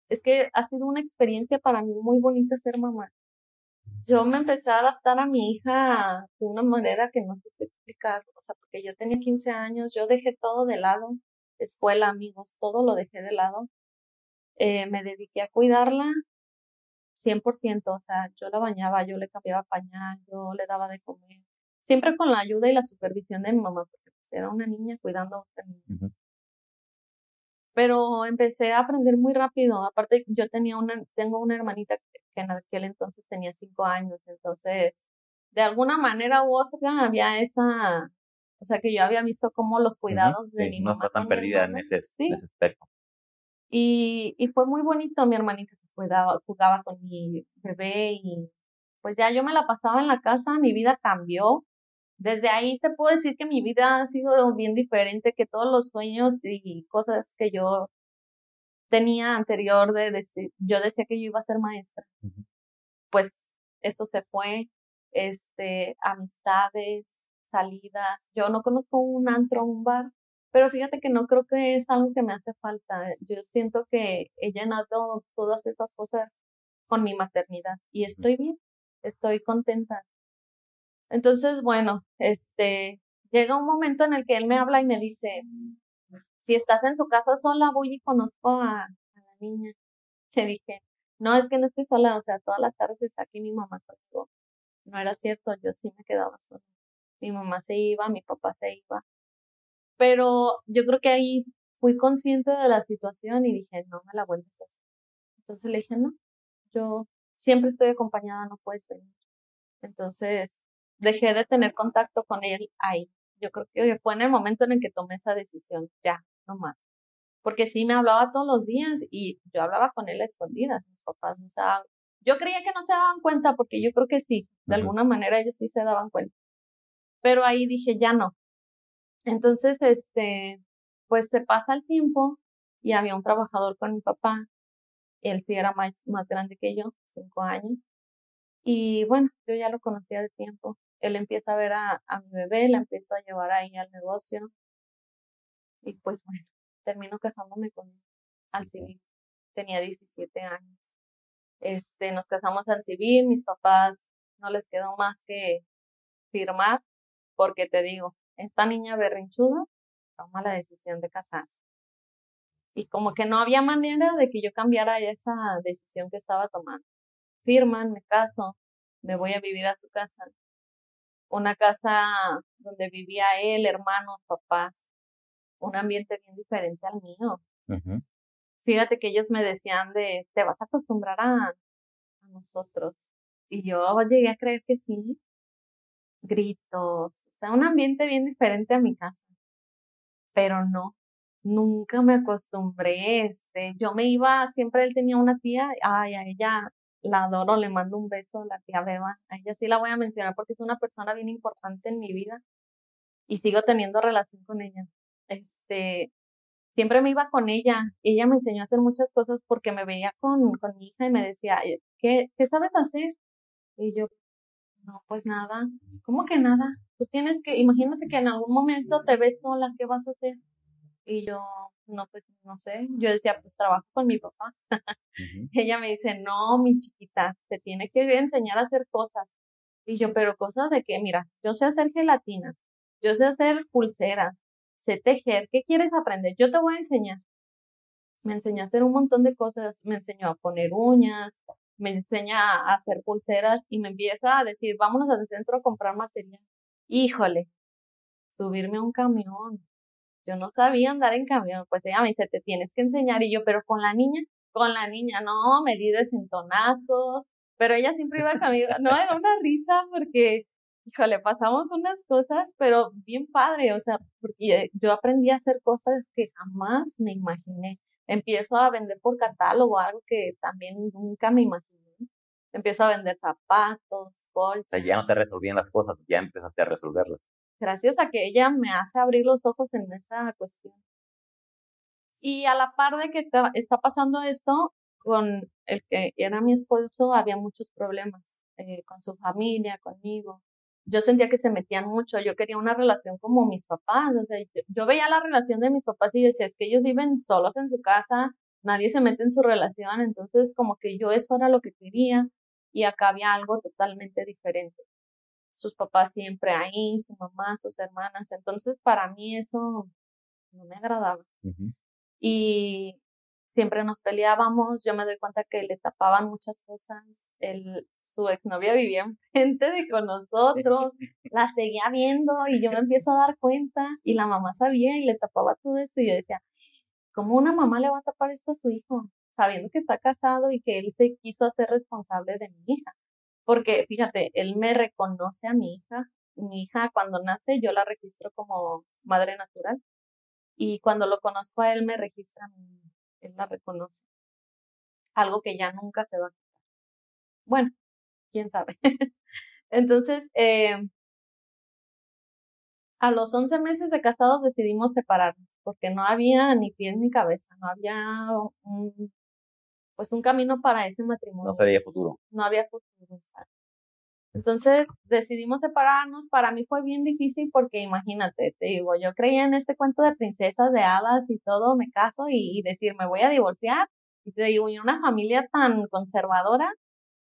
es que ha sido una experiencia para mí muy bonita ser mamá. Yo me empecé a adaptar a mi hija de una manera que no sé explicar, o sea, porque yo tenía 15 años, yo dejé todo de lado, escuela, amigos, todo lo dejé de lado. Eh, me dediqué a cuidarla. 100%, o sea, yo la bañaba, yo le cambiaba pañal, yo le daba de comer, siempre con la ayuda y la supervisión de mi mamá, porque pues, era una niña cuidando a otra niña. Pero empecé a aprender muy rápido, aparte yo tenía una, tengo una hermanita que en aquel entonces tenía cinco años, entonces de alguna manera u otra había esa, o sea que yo había visto cómo los cuidados de mi mamá. No está tan perdida en ese, en ese aspecto. Y, y fue muy bonito, mi hermanita cuidaba, jugaba con mi bebé y pues ya yo me la pasaba en la casa, mi vida cambió. Desde ahí te puedo decir que mi vida ha sido bien diferente, que todos los sueños y cosas que yo tenía anterior de decir, yo decía que yo iba a ser maestra. Pues eso se fue, este, amistades, salidas. Yo no conozco un antro, un bar, pero fíjate que no creo que es algo que me hace falta. Yo siento que he llenado todas esas cosas con mi maternidad y estoy bien, estoy contenta. Entonces, bueno, este, llega un momento en el que él me habla y me dice, si estás en tu casa sola, voy y conozco a, a la niña. Le dije, no, es que no estoy sola, o sea, todas las tardes está aquí mi mamá conmigo. No era cierto, yo sí me quedaba sola. Mi mamá se iba, mi papá se iba. Pero yo creo que ahí fui consciente de la situación y dije, no me la vuelves a hacer. Entonces le dije, no, yo siempre estoy acompañada, no puedes venir. Entonces dejé de tener contacto con él ahí. Yo creo que fue en el momento en el que tomé esa decisión, ya, no más. Porque sí me hablaba todos los días y yo hablaba con él a escondidas. Mis papás no se daban. Yo creía que no se daban cuenta porque yo creo que sí, de alguna manera ellos sí se daban cuenta. Pero ahí dije, ya no, entonces, este, pues se pasa el tiempo y había un trabajador con mi papá. Él sí era más, más grande que yo, cinco años. Y bueno, yo ya lo conocía de tiempo. Él empieza a ver a, a mi bebé, la empiezo a llevar ahí al negocio. Y pues bueno, termino casándome con él al civil. Tenía 17 años. Este, nos casamos al civil, mis papás no les quedó más que firmar, porque te digo, esta niña berrinchuda toma la decisión de casarse. Y como que no había manera de que yo cambiara esa decisión que estaba tomando. Firman, me caso, me voy a vivir a su casa. Una casa donde vivía él, hermanos, papás. Un ambiente bien diferente al mío. Fíjate que ellos me decían de, te vas a acostumbrar a, a nosotros. Y yo llegué a creer que sí gritos, o sea, un ambiente bien diferente a mi casa. Pero no, nunca me acostumbré, este, yo me iba, siempre él tenía una tía, ay, a ella la adoro, le mando un beso, la tía Beba, a ella sí la voy a mencionar porque es una persona bien importante en mi vida y sigo teniendo relación con ella. Este, siempre me iba con ella, ella me enseñó a hacer muchas cosas porque me veía con, mi hija y me decía, ¿qué, qué sabes hacer? Y yo, no, pues nada. ¿Cómo que nada? Tú tienes que, imagínate que en algún momento te ves sola, ¿qué vas a hacer? Y yo, no, pues no sé. Yo decía, pues trabajo con mi papá. Ella me dice, no, mi chiquita, te tiene que enseñar a hacer cosas. Y yo, pero cosas de qué? Mira, yo sé hacer gelatinas, yo sé hacer pulseras, sé tejer, ¿qué quieres aprender? Yo te voy a enseñar. Me enseñó a hacer un montón de cosas, me enseñó a poner uñas, me enseña a hacer pulseras y me empieza a decir, vámonos al centro a comprar material. Híjole, subirme a un camión. Yo no sabía andar en camión. Pues ella me dice, te tienes que enseñar. Y yo, pero con la niña, con la niña, no, me di desentonazos. Pero ella siempre iba conmigo. No, era una risa porque, híjole, pasamos unas cosas, pero bien padre. O sea, porque yo aprendí a hacer cosas que jamás me imaginé empiezo a vender por catálogo, algo que también nunca me imaginé. Empiezo a vender zapatos, bolsas. O sea, ya no te resolvían las cosas, ya empezaste a resolverlas. Gracias a que ella me hace abrir los ojos en esa cuestión. Y a la par de que está, está pasando esto, con el que era mi esposo había muchos problemas eh, con su familia, conmigo yo sentía que se metían mucho, yo quería una relación como mis papás, o sea, yo, veía la relación de mis papás y decía, es que ellos viven solos en su casa, nadie se mete en su relación, entonces como que yo eso era lo que quería y acá había algo totalmente diferente. Sus papás siempre ahí, su mamá, sus hermanas, entonces para mí eso no me agradaba. Y siempre nos peleábamos, yo me doy cuenta que le tapaban muchas cosas, el, su exnovia vivía enfrente de con nosotros, la seguía viendo y yo me empiezo a dar cuenta y la mamá sabía y le tapaba todo esto y yo decía, ¿cómo una mamá le va a tapar esto a su hijo? Sabiendo que está casado y que él se quiso hacer responsable de mi hija. Porque fíjate, él me reconoce a mi hija. Mi hija cuando nace yo la registro como madre natural y cuando lo conozco a él me registra él la reconoce. Algo que ya nunca se va a. Bueno, quién sabe. Entonces, eh, a los 11 meses de casados decidimos separarnos porque no había ni pies ni cabeza, no había un, pues un camino para ese matrimonio. No había futuro. No había futuro. Entonces decidimos separarnos. Para mí fue bien difícil porque imagínate, te digo, yo creía en este cuento de princesas, de hadas y todo, me caso y, decir, me voy a divorciar. Y te digo, en una familia tan conservadora.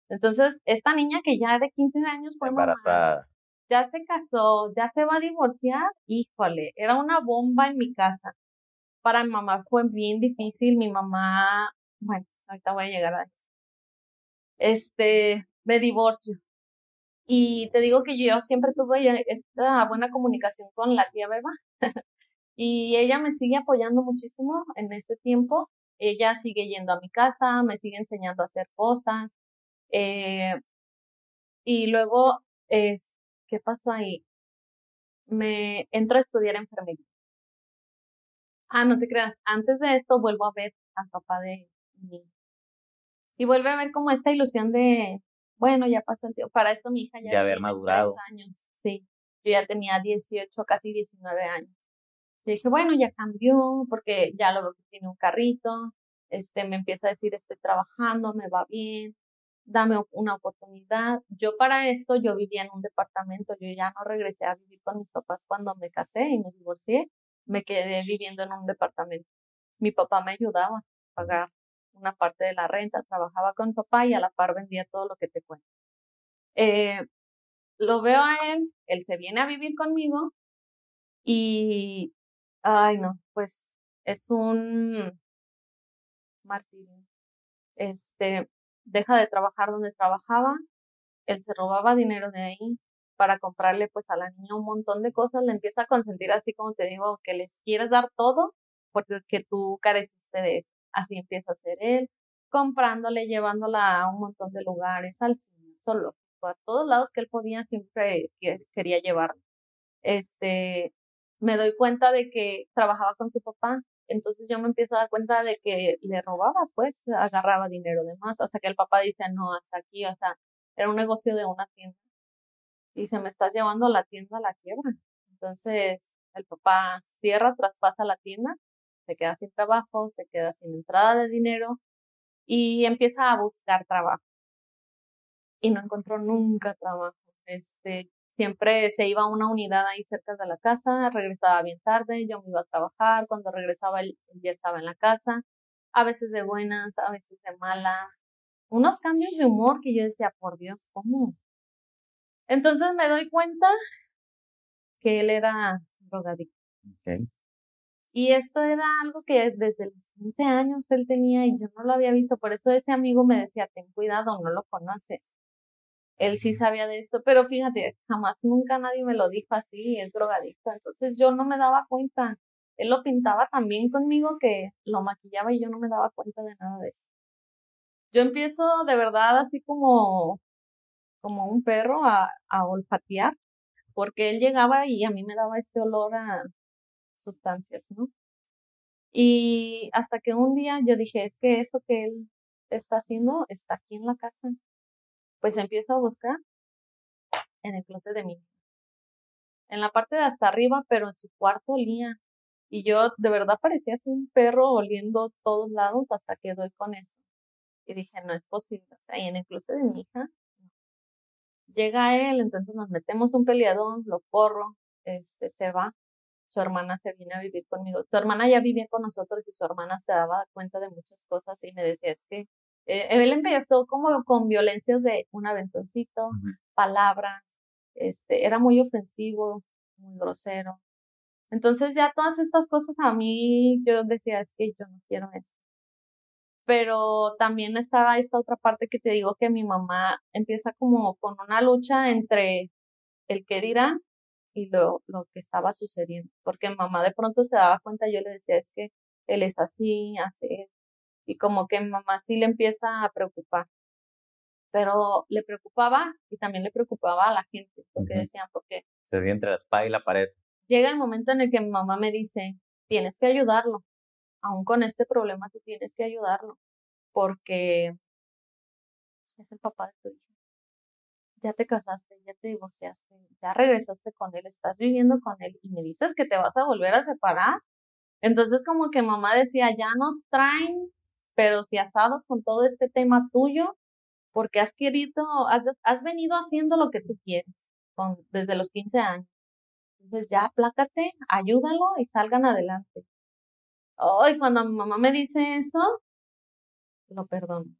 Entonces, esta niña que ya de 15 años fue embarazada. ya se casó, ya se va a divorciar, híjole, era una bomba en mi casa. Para mi mamá fue bien difícil, mi mamá, bueno, ahorita voy a llegar a eso. Este, me divorcio y te digo que yo siempre tuve esta buena comunicación con la tía Beba y ella me sigue apoyando muchísimo en este tiempo. Ella sigue yendo a mi casa, me sigue enseñando a hacer cosas. Eh, y luego, es, ¿qué pasó ahí? Me entro a estudiar enfermería. Ah, no te creas, antes de esto vuelvo a ver al papá de mi y vuelve a ver como esta ilusión de bueno, ya pasó el tiempo. Para esto mi hija ya, ya haber madurado. años. Sí, yo ya tenía 18, casi 19 años. Y dije, bueno, ya cambió porque ya lo veo que tiene un carrito. Este, me empieza a decir, estoy trabajando, me va bien, dame una oportunidad. Yo para esto, yo vivía en un departamento, yo ya no regresé a vivir con mis papás cuando me casé y me divorcié, me quedé viviendo en un departamento. Mi papá me ayudaba a pagar una parte de la renta, trabajaba con papá y a la par vendía todo lo que te cuento. Eh, lo veo a él, él se viene a vivir conmigo y, ay no, pues es un martirio. Este, deja de trabajar donde trabajaba, él se robaba dinero de ahí para comprarle pues a la niña un montón de cosas, le empieza a consentir así como te digo, que les quieres dar todo porque tú careciste de eso. Así empieza a ser él, comprándole, llevándola a un montón de lugares, al cine, solo, a todos lados que él podía, siempre quería llevarlo. Este, me doy cuenta de que trabajaba con su papá, entonces yo me empiezo a dar cuenta de que le robaba, pues, agarraba dinero de más, hasta que el papá dice, no, hasta aquí, o sea, era un negocio de una tienda. Y se me está llevando la tienda a la quiebra. Entonces, el papá cierra, traspasa la tienda se queda sin trabajo, se queda sin entrada de dinero y empieza a buscar trabajo. Y no encontró nunca trabajo. Este, siempre se iba a una unidad ahí cerca de la casa, regresaba bien tarde, yo me iba a trabajar, cuando regresaba él ya estaba en la casa, a veces de buenas, a veces de malas, unos cambios de humor que yo decía, por Dios, ¿cómo? Entonces me doy cuenta que él era drogadicto. Y esto era algo que desde los 15 años él tenía y yo no lo había visto. Por eso ese amigo me decía, ten cuidado, no lo conoces. Él sí sabía de esto, pero fíjate, jamás nunca nadie me lo dijo así, es drogadicto. Entonces yo no me daba cuenta. Él lo pintaba también conmigo que lo maquillaba y yo no me daba cuenta de nada de eso. Yo empiezo de verdad así como, como un perro a, a olfatear, porque él llegaba y a mí me daba este olor a, sustancias, ¿no? Y hasta que un día yo dije, es que eso que él está haciendo está aquí en la casa. Pues empiezo a buscar en el closet de mi En la parte de hasta arriba, pero en su cuarto olía. Y yo de verdad parecía así un perro oliendo todos lados hasta que doy con eso. Y dije, no es posible. O sea, y en el closet de mi hija, llega él, entonces nos metemos un peleadón, lo corro, este, se va su hermana se vino a vivir conmigo. Su hermana ya vivía con nosotros y su hermana se daba cuenta de muchas cosas y me decía, es que eh, él empezó como con violencias de un aventoncito, palabras, este, era muy ofensivo, muy grosero. Entonces ya todas estas cosas a mí yo decía, es que yo no quiero eso. pero también estaba esta otra parte que te digo que mi mamá empieza como con una lucha entre el que dirá y lo, lo que estaba sucediendo, porque mamá de pronto se daba cuenta, yo le decía, es que él es así, hace y como que mi mamá sí le empieza a preocupar, pero le preocupaba y también le preocupaba a la gente, porque decían, porque... Se siente entre la espada y la pared. Llega el momento en el que mi mamá me dice, tienes que ayudarlo, aún con este problema tú tienes que ayudarlo, porque es el papá de tu hijo. Ya te casaste, ya te divorciaste, ya regresaste con él, estás viviendo con él y me dices que te vas a volver a separar. Entonces como que mamá decía, ya nos traen, pero si asados con todo este tema tuyo, porque has querido, has, venido haciendo lo que tú quieres con, desde los 15 años. Entonces ya plácate, ayúdalo y salgan adelante. Hoy cuando mi mamá me dice eso, lo perdono.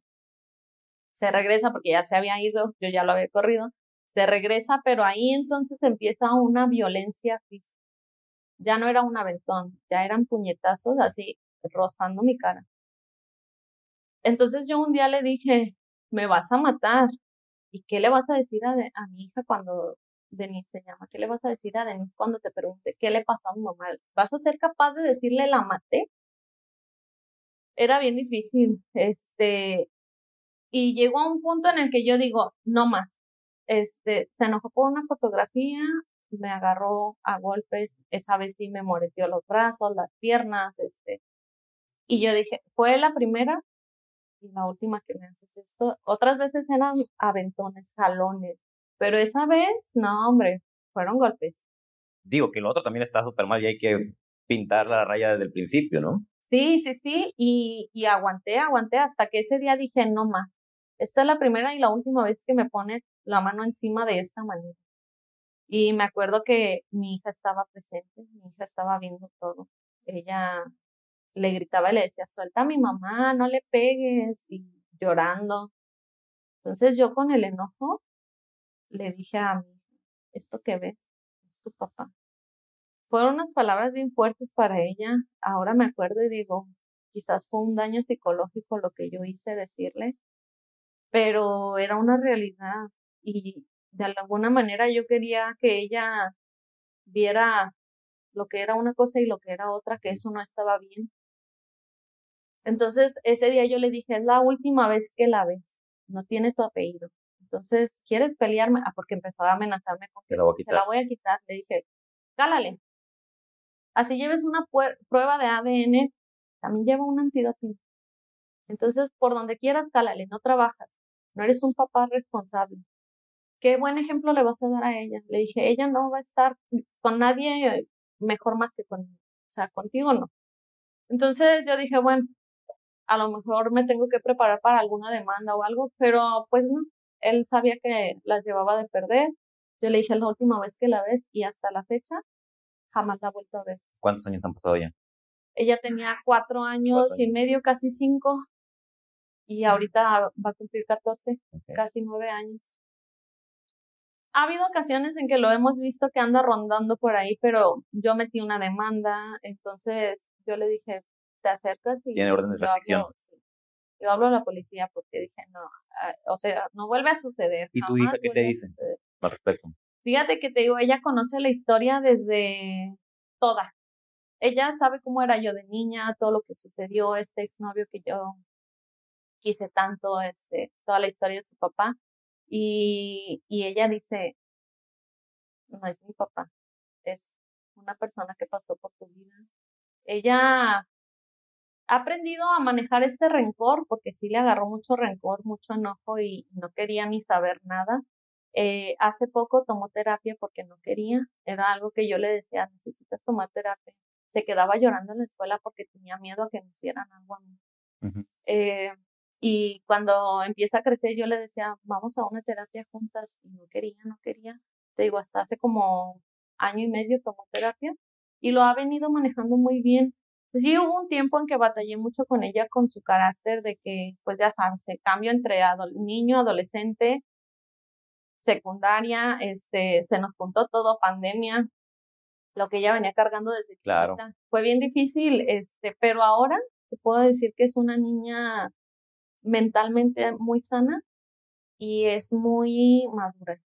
Se regresa porque ya se había ido, yo ya lo había corrido. Se regresa, pero ahí entonces empieza una violencia física. Ya no era un aventón, ya eran puñetazos así rozando mi cara. Entonces yo un día le dije, me vas a matar. ¿Y qué le vas a decir a, mi hija cuando Denise se llama. ¿Qué le vas a decir a Denise cuando te pregunte qué le pasó a mi mamá? ¿Vas a ser capaz de decirle la maté? Era bien difícil. Este, y llegó a un punto en el que yo digo, no más. Este, se enojó por una fotografía, me agarró a golpes, esa vez sí me moreteó los brazos, las piernas, este. Y yo dije, fue la primera y la última que me haces esto. Otras veces eran aventones, jalones, pero esa vez, no, hombre, fueron golpes. Digo que lo otro también está súper mal y hay que pintar la raya desde el principio, ¿no? Sí, sí, sí, y, y aguanté, aguanté hasta que ese día dije, no más, esta es la primera y la última vez que me pone la mano encima de esta manera. Y me acuerdo que mi hija estaba presente, mi hija estaba viendo todo. Ella le gritaba y le decía, suelta a mi mamá, no le pegues, y llorando. Entonces yo con el enojo le dije a mi esto que ves es tu papá. Fueron unas palabras bien fuertes para ella. Ahora me acuerdo y digo, quizás fue un daño psicológico lo que yo hice decirle, pero era una realidad y de alguna manera yo quería que ella viera lo que era una cosa y lo que era otra, que eso no estaba bien. Entonces, ese día yo le dije, es la última vez que la ves, no tiene tu apellido. Entonces, ¿quieres pelearme? Ah, porque empezó a amenazarme con que la, voy te la voy a quitar. Le dije, cálale. Así lleves una prueba de ADN, también lleva un antídoto. Entonces, por donde quieras, cálale, no trabajas. No eres un papá responsable. Qué buen ejemplo le vas a dar a ella. Le dije, ella no va a estar con nadie mejor más que conmigo. O sea, contigo no. Entonces yo dije, bueno, a lo mejor me tengo que preparar para alguna demanda o algo, pero pues no, él sabía que las llevaba de perder. Yo le dije la última vez que la ves y hasta la fecha jamás la ha vuelto a ver. ¿Cuántos años han pasado ya? Ella tenía cuatro años, y medio, casi cinco, y ahorita va a cumplir catorce, casi nueve años. Ha habido ocasiones en que lo hemos visto que anda rondando por ahí, pero yo metí una demanda, entonces yo le dije, te acercas y... Tiene orden de restricción. Yo hablo a la policía porque dije, no, ah, o sea, no vuelve a suceder. ¿Y tu hija qué te dice al respecto? Fíjate que te digo, ella conoce la historia desde toda. Ella sabe cómo era yo de niña, todo lo que sucedió, este exnovio que yo quise tanto, este, toda la historia de su papá. Y, y ella dice, no es mi papá, es una persona que pasó por tu vida. Ella ha aprendido a manejar este rencor, porque sí le agarró mucho rencor, mucho enojo y no quería ni saber nada. Eh, hace poco tomó terapia porque no quería, era algo que yo le decía, necesitas tomar terapia. Se quedaba llorando en la escuela porque tenía miedo a que me hicieran algo a mí. eh, y cuando empieza a crecer, yo le decía, vamos a una terapia juntas, y no quería, no quería. Te digo, hasta hace como año y medio tomó terapia y lo ha venido manejando muy bien sí hubo un tiempo en que batallé mucho con ella, con su carácter de que, pues ya sabes, el cambio entre niño, adolescente, secundaria, este, se nos juntó todo, pandemia, lo que ella venía cargando desde chiquita. Fue bien difícil, este, pero ahora te puedo decir que es una niña mentalmente muy sana y es muy madura.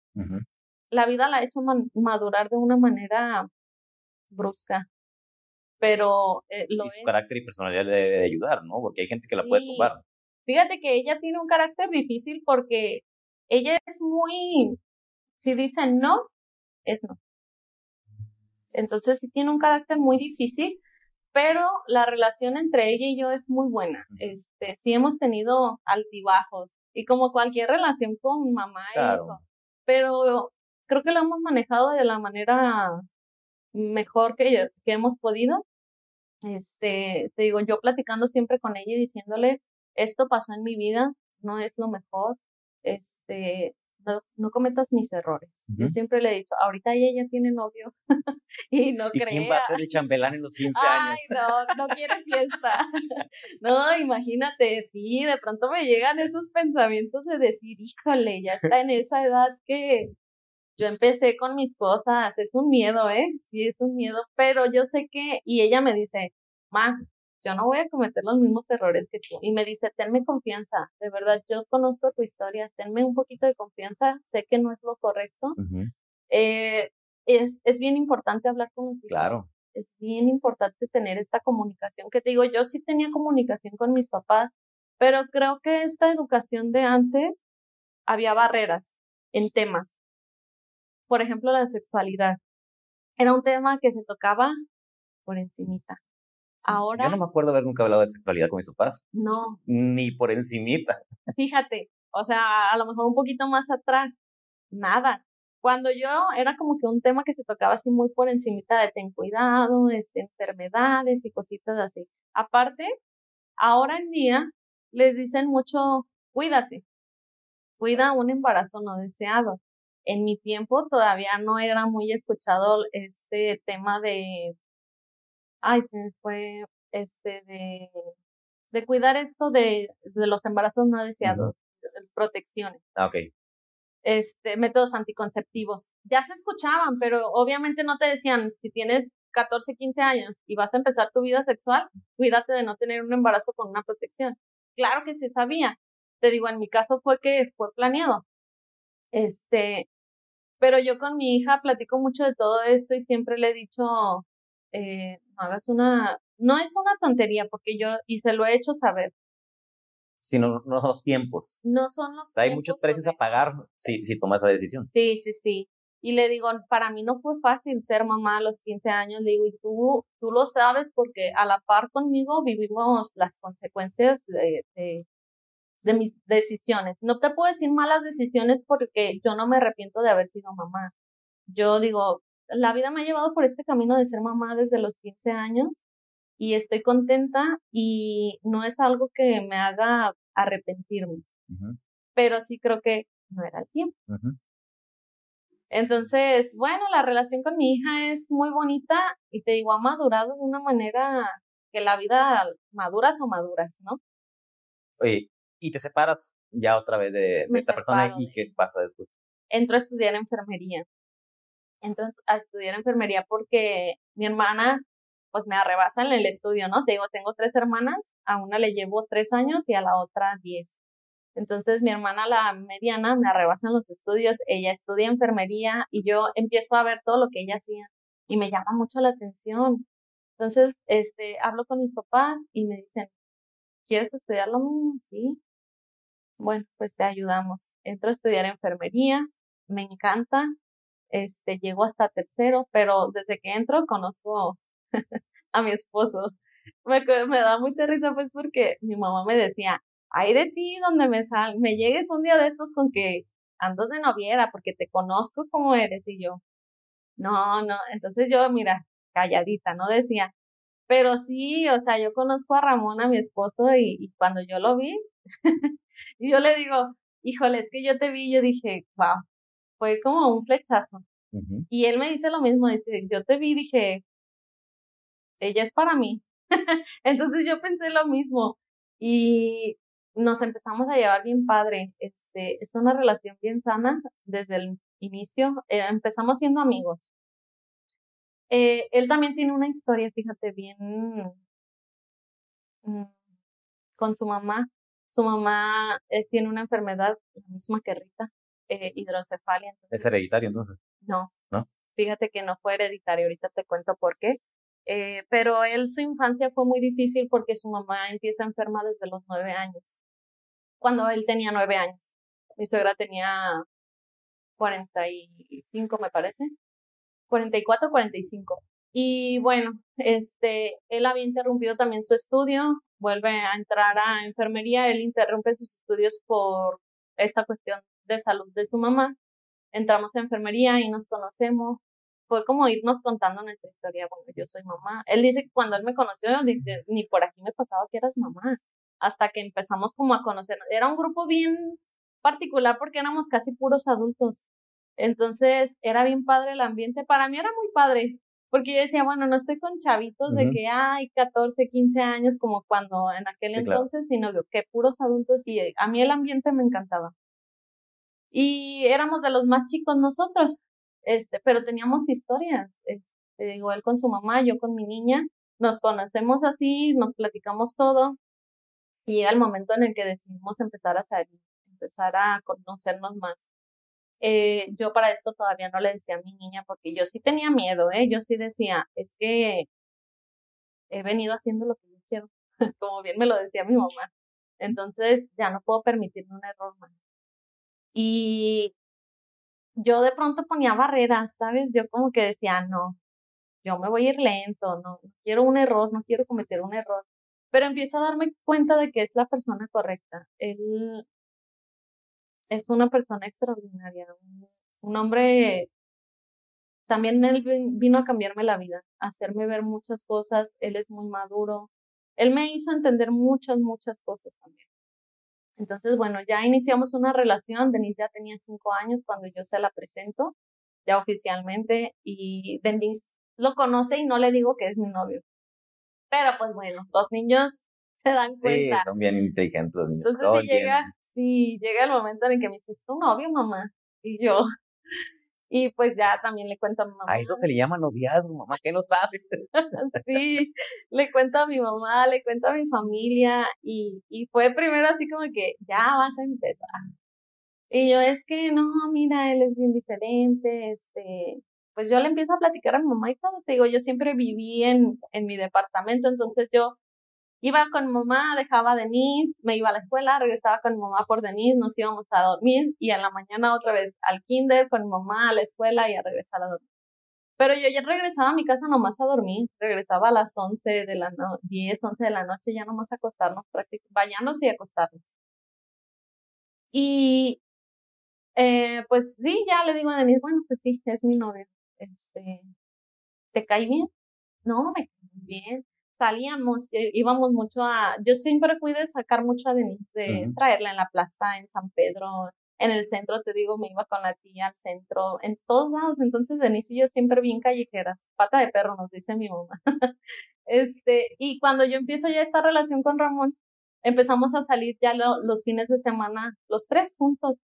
La vida la ha hecho madurar de una manera brusca, pero eh, lo y su carácter y personalidad le debe ayudar, ¿no? Porque hay gente que la puede tomar. Fíjate que ella tiene un carácter difícil porque ella es muy, si dicen no, es no. Entonces sí tiene un carácter muy difícil, pero la relación entre ella y yo es muy buena. Este, sí hemos tenido altibajos y como cualquier relación con mamá y hijo, pero creo que lo hemos manejado de la manera mejor que, que hemos podido. Este, te digo, yo platicando siempre con ella y diciéndole, esto pasó en mi vida, no es lo mejor, este, no, no cometas mis errores. Yo siempre le he dicho, ahorita ella ya tiene novio y no ¿Y ¿Quién va a ser el chambelán en los 15 años? Ay, no, no quiere fiesta. no, imagínate, sí, de pronto me llegan esos pensamientos de decir, híjole, ya está en esa edad que yo empecé con mis cosas, es un miedo, ¿eh? Sí, es un miedo, pero yo sé que, y ella me dice, ma, yo no voy a cometer los mismos errores que tú. Y me dice, tenme confianza, de verdad, yo conozco tu historia, tenme un poquito de confianza, sé que no es lo correcto. eh, es, es bien importante hablar con los hijos. Claro. Es bien importante tener esta comunicación, que te digo, yo sí tenía comunicación con mis papás, pero creo que esta educación de antes había barreras en temas. Por ejemplo, la sexualidad. Era un tema que se tocaba por encimita Ahora. Yo no me acuerdo haber nunca hablado de sexualidad con mis papás. No. Ni por encimita. Fíjate, o sea, a lo mejor un poquito más atrás. Nada. Cuando yo era como que un tema que se tocaba así muy por encimita de ten cuidado, este, enfermedades y cositas así. Aparte, ahora en día les dicen mucho, cuídate, cuida un embarazo no deseado. En mi tiempo todavía no era muy escuchado este tema de ay, se me fue, este, de, de cuidar esto de, de los embarazos no deseados, protecciones. Ah, ok. Este, métodos anticonceptivos. Ya se escuchaban, pero obviamente no te decían, si tienes 14, 15 años y vas a empezar tu vida sexual, cuídate de no tener un embarazo con una protección. Claro que se sabía. Te digo, en mi caso fue que fue planeado. Este, pero yo con mi hija platico mucho de todo esto y siempre le he dicho, eh, no hagas una, no es una tontería porque yo, y se lo he hecho saber. Si no, no son los tiempos. No son los Hay muchos precios a pagar si, si tomas esa decisión. Sí, sí, sí. Y le digo, para mí no fue fácil ser mamá a los 15 años. Le digo, y tú, tú lo sabes porque a la par conmigo vivimos las consecuencias de, de, de mis decisiones. No te puedo decir malas decisiones porque yo no me arrepiento de haber sido mamá. Yo digo, la vida me ha llevado por este camino de ser mamá desde los 15 años y estoy contenta y no es algo que me haga arrepentirme, pero sí creo que no era el tiempo. Entonces, bueno, la relación con mi hija es muy bonita y te digo, ha madurado de una manera que la vida maduras o maduras, ¿no? Oye, y te separas ya otra vez de, esta persona y qué pasa después. Entro a estudiar enfermería entro a estudiar enfermería porque mi hermana pues me arrebasa en el estudio, ¿no? Te digo, tengo tres hermanas, a una le llevo tres años y a la otra diez. Entonces mi hermana, la mediana, me arrebasa en los estudios, ella estudia enfermería y yo empiezo a ver todo lo que ella hacía y me llama mucho la atención. Entonces, este, hablo con mis papás y me dicen, ¿quieres estudiar lo mismo? Sí. Bueno, pues te ayudamos. Entro a estudiar enfermería, me encanta, este, llego hasta tercero, pero desde que entro conozco a mi esposo. Me, me da mucha risa pues porque mi mamá me decía, ay de ti donde me sal, me llegues un día de estos con que andas de noviera porque te conozco como eres y yo, no, no, entonces yo, mira, calladita, no decía, pero sí, o sea, yo conozco a Ramón, a mi esposo, y, y cuando yo lo vi, yo le digo, híjole, es que yo te vi, yo dije, wow, fue como un flechazo. Y él me dice lo mismo, dice, yo te vi, dije, ella es para mí. Entonces yo pensé lo mismo y nos empezamos a llevar bien padre. Este, es una relación bien sana desde el inicio. Eh, empezamos siendo amigos. Eh, él también tiene una historia, fíjate, bien, mm, con su mamá. Su mamá eh, tiene una enfermedad, la misma que Rita, eh, hidrocefalia. ¿Es hereditario entonces? No. ¿No? Fíjate que no fue hereditario, ahorita te cuento por qué. Pero él, su infancia fue muy difícil porque su mamá empieza enferma desde los nueve años. Cuando él tenía nueve años. Mi suegra tenía 45, me parece. 44, 45. Y bueno, este, él había interrumpido también su estudio, vuelve a entrar a enfermería, él interrumpe sus estudios por esta cuestión de salud de su mamá. Entramos a enfermería y nos conocemos. Fue como irnos contando nuestra historia. Bueno, yo soy mamá. Él dice que cuando él me conoció, ni por aquí me pasaba que eras mamá. Hasta que empezamos como a conocer. Era un grupo bien particular porque éramos casi puros adultos. Entonces era bien padre el ambiente. Para mí era muy padre, porque yo decía, bueno, no estoy con chavitos de que hay 14, 15 años como cuando en aquel entonces, sino que puros adultos y a mí el ambiente me encantaba. Y éramos de los más chicos nosotros, este, pero teníamos historias, este, igual con su mamá, yo con mi niña, nos conocemos así, nos platicamos todo y llega el momento en el que decidimos empezar a salir, empezar a conocernos más. Eh, yo para esto todavía no le decía a mi niña porque yo sí tenía miedo, ¿eh? Yo sí decía, es que he venido haciendo lo que yo quiero, como bien me lo decía mi mamá. Entonces ya no puedo permitirme un error más. Y yo de pronto ponía barreras, ¿sabes? Yo como que decía, no, yo me voy a ir lento, no, no quiero un error, no quiero cometer un error. Pero empiezo a darme cuenta de que es la persona correcta. Él es una persona extraordinaria, un, hombre, también él vino a cambiarme la vida, a hacerme ver muchas cosas, él es muy maduro, él me hizo entender muchas, muchas cosas también. Entonces, bueno, ya iniciamos una relación, Denise ya tenía cinco años cuando yo se la presento, ya oficialmente, y Denise lo conoce y no le digo que es mi novio. Pero pues bueno, los niños se dan cuenta. Sí, son bien inteligentes los niños. Entonces, si llega, sí, llega el momento en el que me dices, tu novio, mamá. Y yo, y pues ya también le cuento a mi mamá. A eso se le llama noviazgo, mamá, que no sabe. sí, le cuento a mi mamá, le cuento a mi familia y, y fue primero así como que ya vas a empezar. Y yo es que no, mira, él es bien diferente, este, pues yo le empiezo a platicar a mi mamá y todo, te digo, yo siempre viví en, en mi departamento, entonces yo Iba con mamá, dejaba a Denise, me iba a la escuela, regresaba con mamá por Denise, nos íbamos a dormir y en la mañana otra vez al kinder con mamá a la escuela y a regresar a dormir. Pero yo ya regresaba a mi casa nomás a dormir, regresaba a las 11 de la noche, 10, 11 de la noche ya nomás a acostarnos, bañarnos y acostarnos. Y eh, pues sí, ya le digo a Denise, bueno, pues sí, es mi novio. Este, ¿te cae bien? No, me cae bien salíamos, eh, íbamos mucho a, yo siempre fui de sacar mucho a Denise, de traerla en la plaza, en San Pedro, en el centro, te digo, me iba con la tía al centro, en todos lados, entonces Denise y yo siempre bien callejeras, pata de perro nos dice mi mamá. este, y cuando yo empiezo ya esta relación con Ramón, empezamos a salir ya los fines de semana, los tres juntos,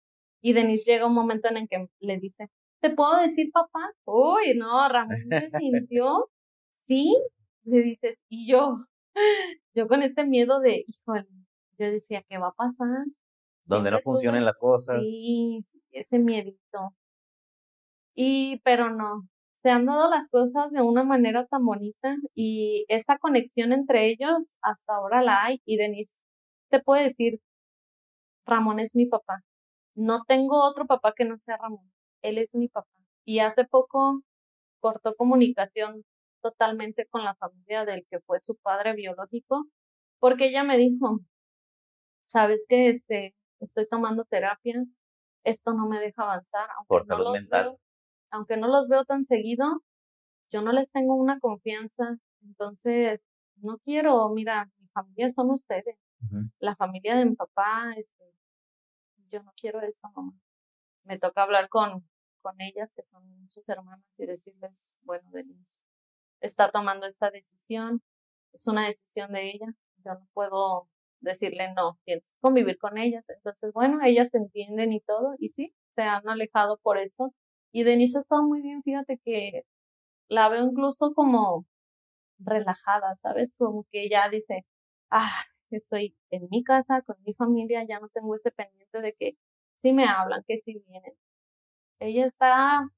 y Denise llega un momento en el que le dice, ¿te puedo decir papá? Uy, no, Ramón se sintió, sí, le dices, y yo, yo con este miedo de, híjole, yo decía, ¿qué va a pasar? Donde no funcionen las cosas. Sí, ese miedito. Y, pero no, se han dado las cosas de una manera tan bonita y esa conexión entre ellos hasta ahora la hay. Y Denise te puede decir, Ramón es mi papá. No tengo otro papá que no sea Ramón. Él es mi papá. Y hace poco cortó comunicación totalmente con la familia del que fue su padre biológico, porque ella me dijo, sabes que este, estoy tomando terapia, esto no me deja avanzar, aunque no los Veo, aunque no los veo tan seguido, yo no les tengo una confianza, entonces no quiero, mira, mi familia son ustedes, la familia de mi papá, este, yo no quiero esto, mamá. Me toca hablar con, con ellas, que son sus hermanas, y decirles, bueno, Denise, está tomando esta decisión, es una decisión de ella, yo no puedo decirle no, tienes que convivir con ellas. Entonces, bueno, ellas se entienden y todo, y sí, se han alejado por esto. Y Denise ha estado muy bien, fíjate que la veo incluso como relajada, ¿sabes? Como que ella dice, ah, estoy en mi casa, con mi familia, ya no tengo ese pendiente de que si me hablan, que si vienen. Ella está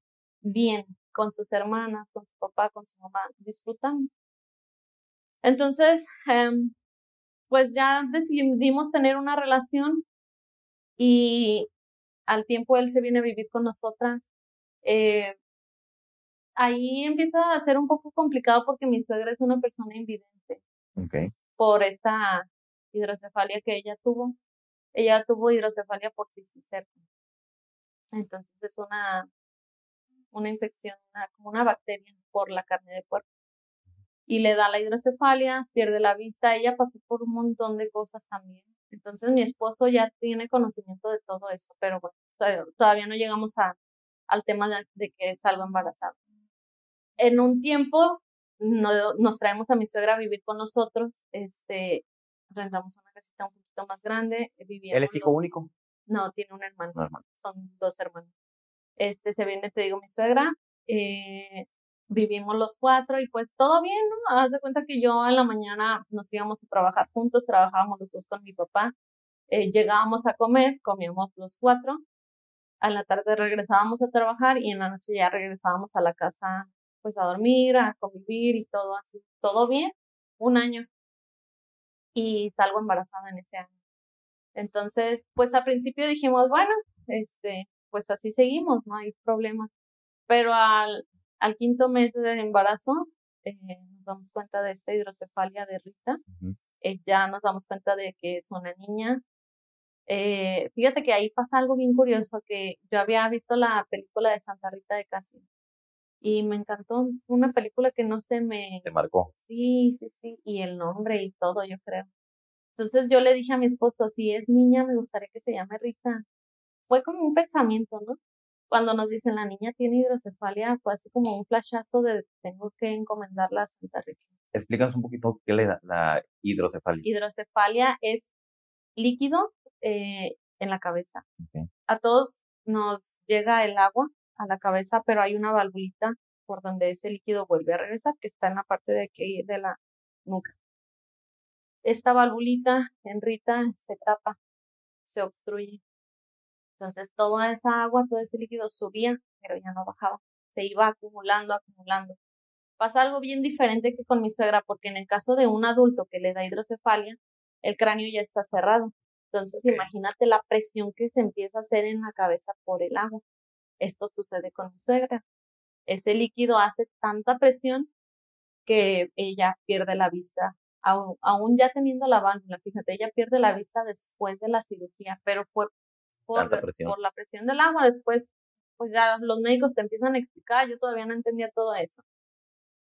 bien con sus hermanas, con su papá, con su mamá, disfrutando. Entonces, em, pues ya decidimos tener una relación y al tiempo él se viene a vivir con nosotras. Eh, ahí empieza a ser un poco complicado porque mi suegra es una persona invidente. Por esta hidrocefalia que ella tuvo. Ella tuvo hidrocefalia por cisticerca. Entonces es una, una infección, como una bacteria por la carne de puerco. Y le da la hidrocefalia, pierde la vista. Ella pasó por un montón de cosas también. Entonces mi esposo ya tiene conocimiento de todo esto, pero bueno, todavía no llegamos a, al tema de, de que salgo embarazada en un tiempo no, nos traemos a mi suegra a vivir con nosotros, este, rentamos una casita un poquito más grande. ¿Él es hijo único? No, tiene un hermano. Son dos hermanos. Este, se viene, te digo, mi suegra, eh, vivimos los cuatro y pues todo bien, ¿no? Haz de cuenta que yo en la mañana nos íbamos a trabajar juntos, trabajábamos los dos con mi papá, eh, llegábamos a comer, comíamos los cuatro, a la tarde regresábamos a trabajar y en la noche ya regresábamos a la casa pues a dormir, a convivir y todo así, todo bien, un año. Y salgo embarazada en ese año. Entonces, pues al principio dijimos, bueno, este, pues así seguimos, no hay problema. Pero al, al quinto mes de embarazo, eh, nos damos cuenta de esta hidrocefalia de Rita. Eh, ya nos damos cuenta de que es una niña. Eh, fíjate que ahí pasa algo bien curioso, que yo había visto la película de Santa Rita de Casi y me encantó una película que no se me... Te marcó. Sí, sí, sí, y el nombre y todo, yo creo. Entonces yo le dije a mi esposo, si es niña, me gustaría que se llame Rita. Fue como un pensamiento, ¿no? Cuando nos dicen la niña tiene hidrocefalia, fue así como un flashazo de tengo que encomendarla a Santa Rita. Explícanos un poquito qué le da la hidrocefalia. Hidrocefalia es líquido eh, en la cabeza. A todos nos llega el agua a la cabeza, pero hay una valvulita por donde ese líquido vuelve a regresar, que está en la parte de aquí de la nuca. Esta valvulita en Rita se tapa, se obstruye. Entonces toda esa agua, todo ese líquido subía, pero ya no bajaba. Se iba acumulando, acumulando. Pasa algo bien diferente que con mi suegra, porque en el caso de un adulto que le da hidrocefalia, el cráneo ya está cerrado. Entonces imagínate la presión que se empieza a hacer en la cabeza por el agua. Esto sucede con mi suegra. Ese líquido hace tanta presión que ella pierde la vista, aún, ya teniendo la válvula. Fíjate, ella pierde la vista después de la cirugía, pero fue por, por la presión del agua. Después, pues ya los médicos te empiezan a explicar, yo todavía no entendía todo eso.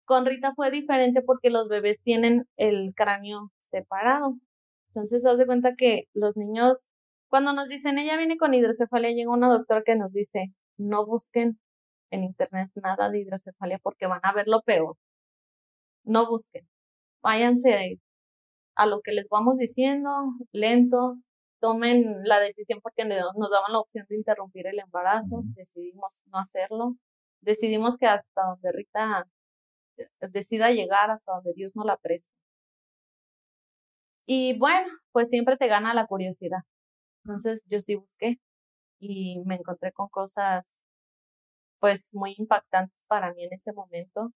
Con Rita fue diferente porque los bebés tienen el cráneo separado. Entonces, haz de cuenta que los niños, cuando nos dicen ella viene con hidrocefalia, llega una doctora que nos dice, no busquen en internet nada de hidrocefalia porque van a ver lo peor. No busquen. Váyanse a lo que les vamos diciendo, lento, tomen la decisión porque nos daban la opción de interrumpir el embarazo, decidimos no hacerlo, decidimos que hasta donde Rita eh, decida llegar, hasta donde Dios no la preste. Y bueno, pues siempre te gana la curiosidad. Entonces yo sí busqué, y me encontré con cosas pues muy impactantes para mí en ese momento.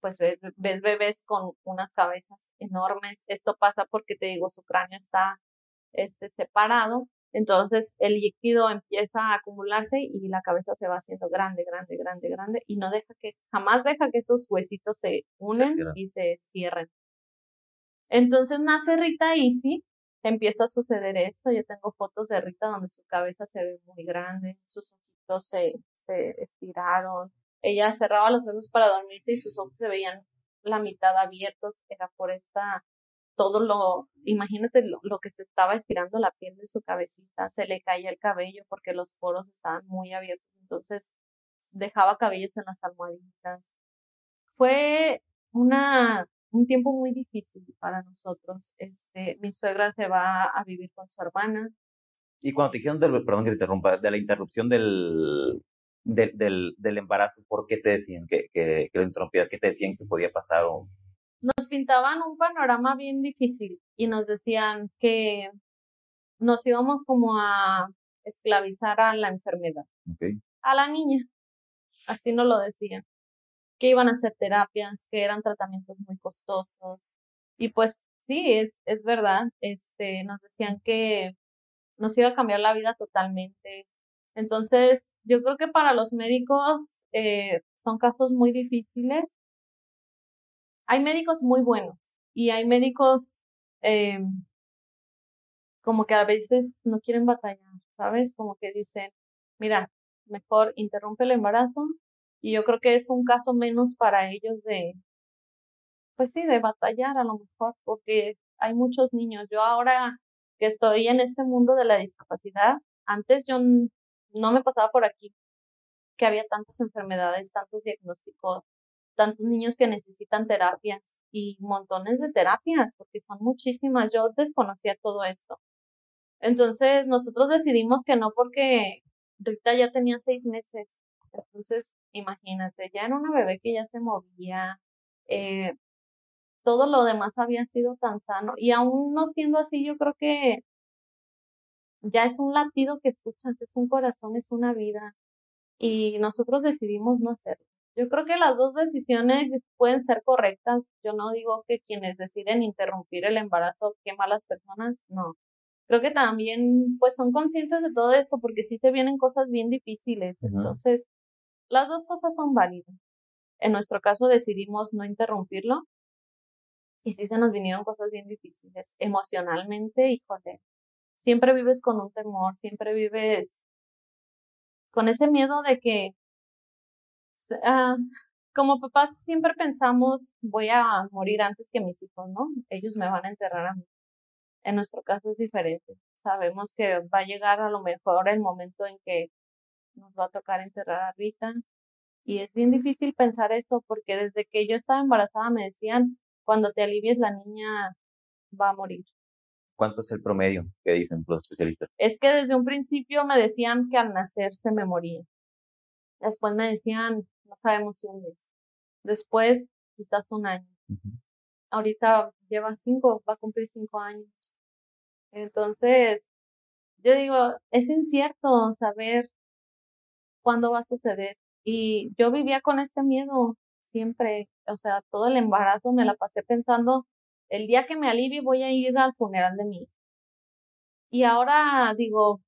Pues ves, bebés con unas cabezas enormes. Esto pasa porque te digo, su cráneo está este, separado. Entonces el líquido empieza a acumularse y la cabeza se va haciendo grande, grande, grande, grande y no deja que, jamás deja que esos huesitos se unen y se cierren. Entonces nace Rita Easy empieza a suceder esto. Yo tengo fotos de Rita donde su cabeza se ve muy grande, sus ojitos se, se estiraron. Ella cerraba los ojos para dormirse y sus ojos se veían la mitad abiertos. Era por esta, todo lo, imagínate lo, lo que se estaba estirando la piel de su cabecita. Se le caía el cabello porque los poros estaban muy abiertos. Entonces dejaba cabellos en las almohaditas. Fue una un tiempo muy difícil para nosotros. Este, mi suegra se va a vivir con su hermana. Y cuando te dijeron, perdón que te interrumpa, de la interrupción del, del, del, embarazo, ¿por qué te decían que, que, que lo interrumpías? ¿Qué te decían que podía pasar? O... nos pintaban un panorama bien difícil y nos decían que nos íbamos como a esclavizar a la enfermedad, a la niña, así nos lo decían, que iban a hacer terapias, que eran tratamientos muy costosos y pues sí, es, es verdad, este, nos decían que nos iba a cambiar la vida totalmente. Entonces, yo creo que para los médicos eh, son casos muy difíciles hay médicos muy buenos y hay médicos eh, como que a veces no quieren batallar, ¿sabes? Como que dicen, mira, mejor interrumpe el embarazo y yo creo que es un caso menos para ellos de, pues sí, de batallar a lo mejor, porque hay muchos niños. Yo ahora que estoy en este mundo de la discapacidad, antes yo no me pasaba por aquí que había tantas enfermedades, tantos diagnósticos, tantos niños que necesitan terapias y montones de terapias, porque son muchísimas. Yo desconocía todo esto. Entonces, nosotros decidimos que no porque Rita ya tenía seis meses. Entonces, imagínate, ya era una bebé que ya se movía, eh, todo lo demás había sido tan sano. Y aún no siendo así, yo creo que ya es un latido que escuchas, es un corazón, es una vida. Y nosotros decidimos no hacerlo. Yo creo que las dos decisiones pueden ser correctas. Yo no digo que quienes deciden interrumpir el embarazo, qué malas personas, no. Creo que también, pues, son conscientes de todo esto porque sí se vienen cosas bien difíciles. Entonces, las dos cosas son válidas. En nuestro caso decidimos no interrumpirlo y sí se nos vinieron cosas bien difíciles. Emocionalmente, híjole, siempre vives con un temor, siempre vives con ese miedo de que Ah, como papás siempre pensamos, voy a morir antes que mis hijos, ¿no? Ellos me van a enterrar a mí. En nuestro caso es diferente. Sabemos que va a llegar a lo mejor el momento en que nos va a tocar enterrar a Rita. Y es bien difícil pensar eso porque desde que yo estaba embarazada me decían, cuando te alivies la niña va a morir. ¿Cuánto es el promedio que dicen los especialistas? Es que desde un principio me decían que al nacer se me moría. Después me decían, no sabemos si un mes. Después, quizás un año. Ahorita lleva cinco, va a cumplir cinco años. Entonces, yo digo, es incierto saber cuándo va a suceder. Y yo vivía con este miedo siempre, o sea, todo el embarazo me la pasé pensando, el día que me alivie voy a ir al funeral de mí. Y ahora digo,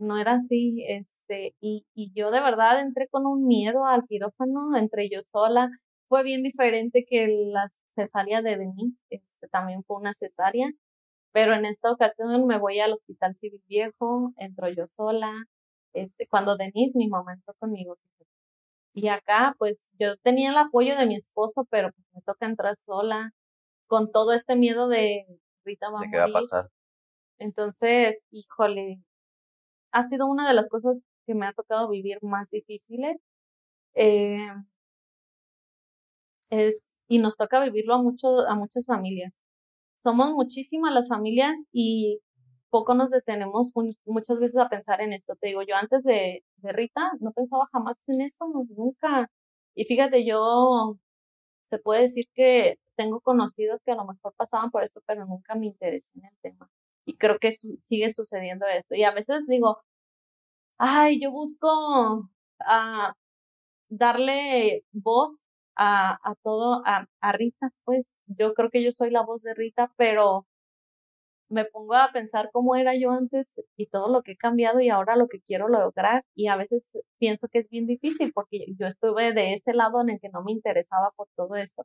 no era así, este, y, y yo de verdad entré con un miedo al quirófano, entré yo sola, fue bien diferente que la cesárea de Denise, este, también fue una cesárea, pero en esta ocasión me voy al Hospital Civil Viejo, entro yo sola, este, cuando Denise, mi mamá entró conmigo. Y acá, pues, yo tenía el apoyo de mi esposo, pero pues me toca entrar sola, con todo este miedo de Rita va a qué va a pasar? Entonces, híjole, ha sido una de las cosas que me ha tocado vivir más difíciles. Eh, es, y nos toca vivirlo a, mucho, a muchas familias. Somos muchísimas las familias y poco nos detenemos muchas veces a pensar en esto. Te digo, yo antes de, de Rita no pensaba jamás en eso, nunca. Y fíjate, yo se puede decir que tengo conocidos que a lo mejor pasaban por esto, pero nunca me interesé en el tema. Y creo que sigue sucediendo esto. Y a veces digo, ay, yo busco a darle voz a, todo, a, Rita, pues yo creo que yo soy la voz de Rita, pero me pongo a pensar cómo era yo antes y todo lo que he cambiado y ahora lo que quiero lograr y a veces pienso que es bien difícil porque yo estuve de ese lado en el que no me interesaba por todo esto.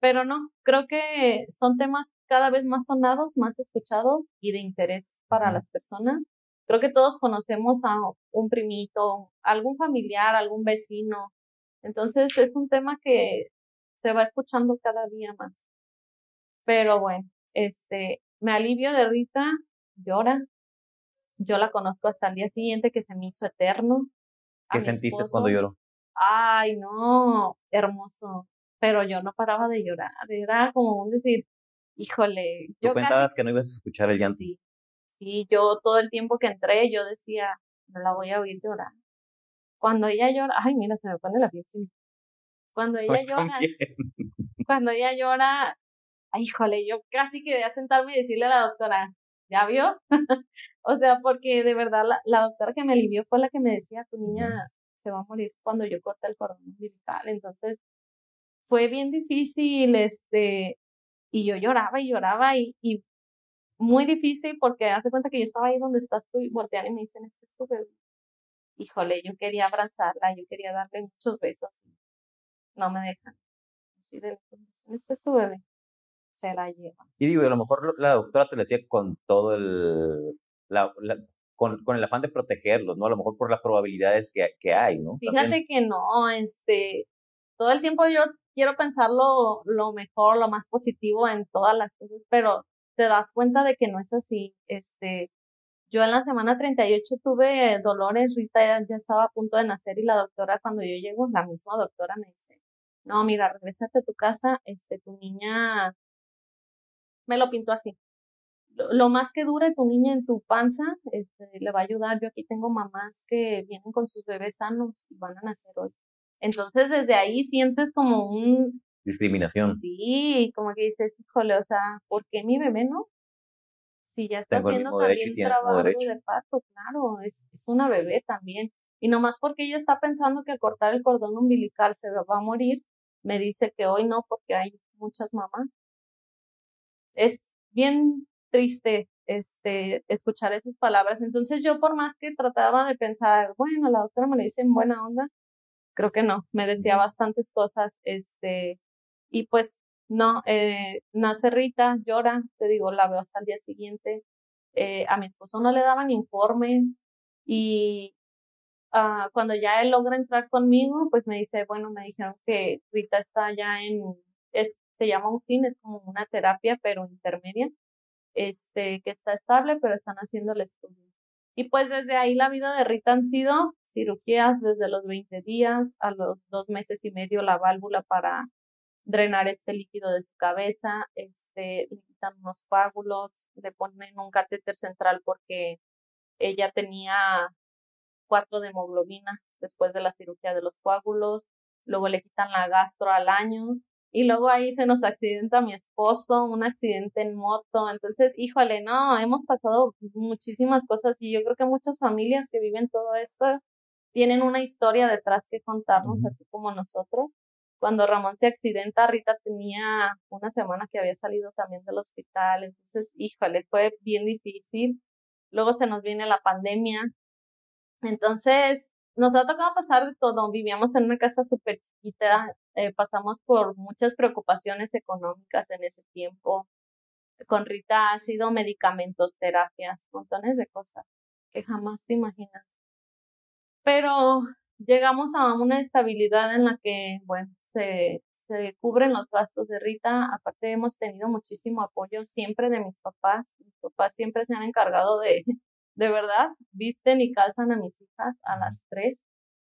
Pero no, creo que son temas cada vez más sonados, más escuchados y de interés para las personas. Creo que todos conocemos a un primito, algún familiar, algún vecino. Entonces es un tema que se va escuchando cada día más. Pero bueno, este, me alivio de Rita, llora. Yo la conozco hasta el día siguiente que se me hizo eterno. ¿Qué sentiste cuando lloró? Ay, no, hermoso pero yo no paraba de llorar, era como un decir, híjole. ¿Tú yo pensabas que no ibas a escuchar el llanto? Sí, sí, yo todo el tiempo que entré, yo decía, no la voy a oír llorar. Cuando ella llora, ay, mira, se me pone la piel Cuando ella llora, cuando ella llora, híjole, yo casi quería sentarme y decirle a la doctora, ¿ya vio? o sea, porque de verdad la, la, doctora que me alivió fue la que me decía, tu niña se va a morir cuando yo corte el cordón umbilical. Entonces, fue bien difícil, este, y yo lloraba y lloraba y, y muy difícil porque hace cuenta que yo estaba ahí donde estás tú y voltean y me dicen, este es tu bebé. Híjole, yo quería abrazarla, yo quería darle muchos besos. No me dejan. Así de, este es tu bebé se la lleva. Y digo, a lo mejor la doctora te lo decía con todo el, la, con, con, el afán de protegerlos, ¿no? A lo mejor por las probabilidades que, que hay, ¿no? Fíjate que no, este, todo el tiempo yo quiero pensar lo, lo mejor, lo más positivo en todas las cosas, pero te das cuenta de que no es así, este, yo en la semana 38 tuve dolores, Rita ya, estaba a punto de nacer y la doctora cuando yo llego, la misma doctora me dice, no, mira, regresate a tu casa, este, tu niña me lo pintó así. Lo, más que dure tu niña en tu panza, este, le va a ayudar. Yo aquí tengo mamás que vienen con sus bebés sanos y van a nacer hoy. Entonces, desde ahí sientes como un... Discriminación. Sí, como que dices, híjole, o sea, ¿por qué mi bebé no? Si ya está haciendo también trabajo de parto, claro, es, es una bebé también. Y nomás porque ella está pensando que al cortar el cordón umbilical se va a morir, me dice que hoy no, porque hay muchas mamás es bien triste este, escuchar esas palabras. Entonces yo por más que trataba de pensar, bueno, la doctora me lo dice en buena onda, creo que no, me decía bastantes cosas, este, y pues no, eh, nace Rita, llora, te digo, la veo hasta el día siguiente, eh, a mi esposo no le daban informes y uh, cuando ya él logra entrar conmigo, pues me dice, bueno, me dijeron que Rita está ya en, es se llama UCIN, es como una terapia, pero intermedia, este, que está estable, pero están haciendo el estudio. Y pues desde ahí la vida de Rita han sido cirugías desde los 20 días a los dos meses y medio la válvula para drenar este líquido de su cabeza, este, le quitan unos coágulos, le ponen un catéter central porque ella tenía cuatro de hemoglobina después de la cirugía de los coágulos, luego le quitan la gastro al año, y luego ahí se nos accidenta mi esposo, un accidente en moto. Entonces, híjole, no, hemos pasado muchísimas cosas y yo creo que muchas familias que viven todo esto tienen una historia detrás que contarnos, así como nosotros. Cuando Ramón se accidenta, Rita tenía una semana que había salido también del hospital. Entonces, híjole, fue bien difícil. Luego se nos viene la pandemia. Entonces, nos ha tocado pasar de todo. Vivíamos en una casa súper chiquita, eh, pasamos por muchas preocupaciones económicas en ese tiempo. Con Rita ha sido medicamentos, terapias, montones de cosas que jamás te imaginas. Pero llegamos a una estabilidad en la que, bueno, se, se cubren los gastos de Rita. Aparte hemos tenido muchísimo apoyo siempre de mis papás. Mis papás siempre se han encargado de, de verdad, visten y calzan a mis hijas a las tres.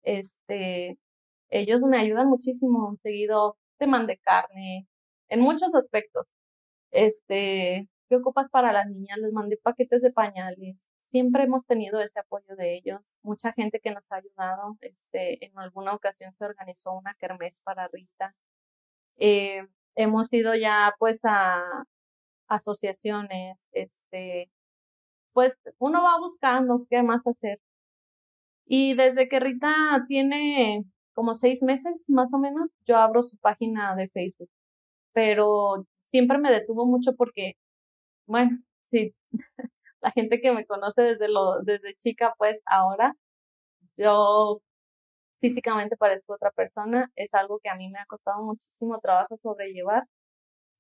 Este, ellos me ayudan muchísimo, seguido teman de carne, en muchos aspectos. Este, ¿qué ocupas para las niñas? Les mandé paquetes de pañales. Siempre hemos tenido ese apoyo de ellos. Mucha gente que nos ha ayudado. Este, en alguna ocasión se organizó una kermés para Rita. Eh, hemos ido ya pues a asociaciones, este, pues uno va buscando qué más hacer. Y desde que Rita tiene como seis meses más o menos, yo abro su página de Facebook. Pero siempre me detuvo mucho porque, bueno, sí, la gente que me conoce desde, lo, desde chica, pues ahora yo físicamente parezco otra persona. Es algo que a mí me ha costado muchísimo trabajo sobrellevar.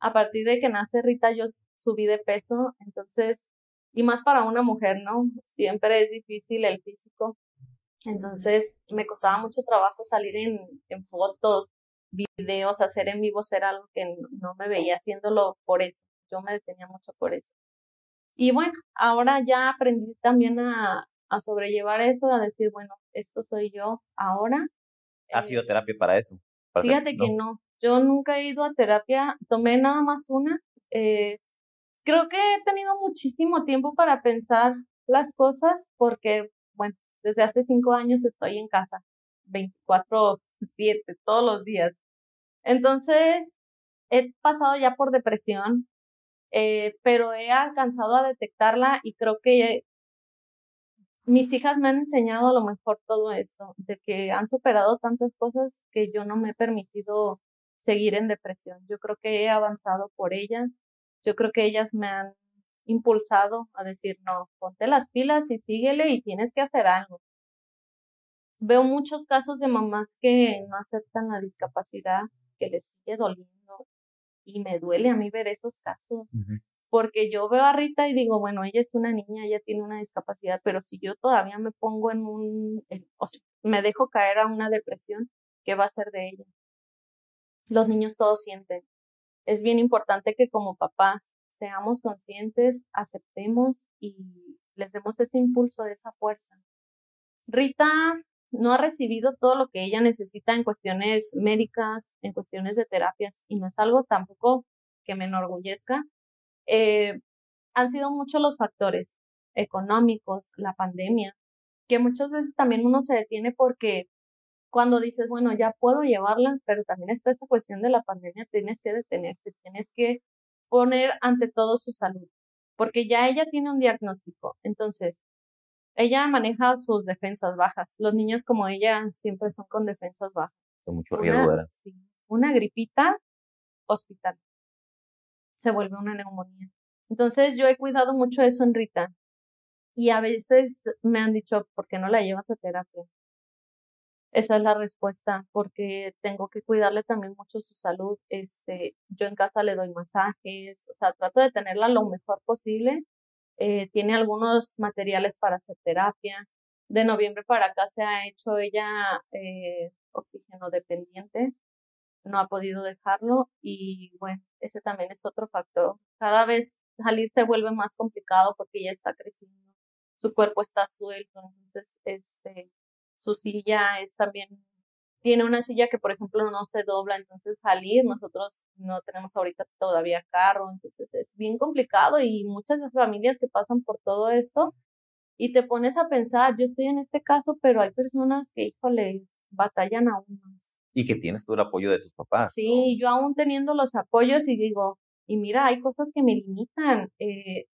A partir de que nace Rita, yo subí de peso, entonces, y más para una mujer, ¿no? Siempre es difícil el físico. Entonces me costaba mucho trabajo salir en, en fotos, videos, hacer en vivo, ser algo que no, me veía haciéndolo por eso. Yo me detenía mucho por eso. Y bueno, ahora ya aprendí también a, a sobrellevar eso, a decir, bueno, esto soy yo ahora. ¿Ha sido eh, terapia para eso? fíjate que no, yo nunca he ido a terapia, tomé nada más una. Eh, creo que he tenido muchísimo tiempo para pensar las cosas porque, bueno, desde hace cinco años estoy en casa, 24/7, todos los días. Entonces, he pasado ya por depresión, eh, pero he alcanzado a detectarla y creo que mis hijas me han enseñado a lo mejor todo esto, de que han superado tantas cosas que yo no me he permitido seguir en depresión. Yo creo que he avanzado por ellas, yo creo que ellas me han impulsado a decir, no, ponte las pilas y síguele y tienes que hacer algo. Veo muchos casos de mamás que no aceptan la discapacidad, que les sigue doliendo y me duele a mí ver esos casos porque yo veo a Rita y digo, bueno, ella es una niña, ella tiene una discapacidad, pero si yo todavía me pongo en un, o sea, me dejo caer a una depresión, ¿qué va a ser de ella? Los niños todos sienten. Es bien importante que como papás seamos conscientes, aceptemos y les demos ese impulso, esa fuerza. Rita no ha recibido todo lo que ella necesita en cuestiones médicas, en cuestiones de terapias, y no es algo tampoco que me enorgullezca, eh, han sido muchos los factores económicos, la pandemia, que muchas veces también uno se detiene porque cuando dices, bueno, ya puedo llevarla, pero también está esta cuestión de la pandemia, tienes que detenerte, tienes que poner ante todo su salud, porque ya ella tiene un diagnóstico, entonces ella maneja sus defensas bajas. Los niños como ella siempre son con defensas bajas. Con mucho riesgo, una, sí, una gripita, hospital se vuelve una neumonía. Entonces yo he cuidado mucho eso en Rita y a veces me han dicho, ¿por qué no la llevas a terapia? Esa es la respuesta, porque tengo que cuidarle también mucho su salud. Este, yo en casa le doy masajes, o sea, trato de tenerla lo mejor posible. Eh, tiene algunos materiales para hacer terapia. De noviembre para acá se ha hecho ella eh, oxígeno dependiente, no ha podido dejarlo y bueno, ese también es otro factor. Cada vez salir se vuelve más complicado porque ya está creciendo, su cuerpo está suelto, entonces este su silla es también tiene una silla que por ejemplo no se dobla, entonces salir nosotros no tenemos ahorita todavía carro, entonces es bien complicado y muchas familias que pasan por todo esto y te pones a pensar, yo estoy en este caso, pero hay personas que híjole, batallan aún más y que tienes tú el apoyo de tus papás. Sí, yo aún teniendo los apoyos y digo, y mira, hay cosas que me limitan. Eh,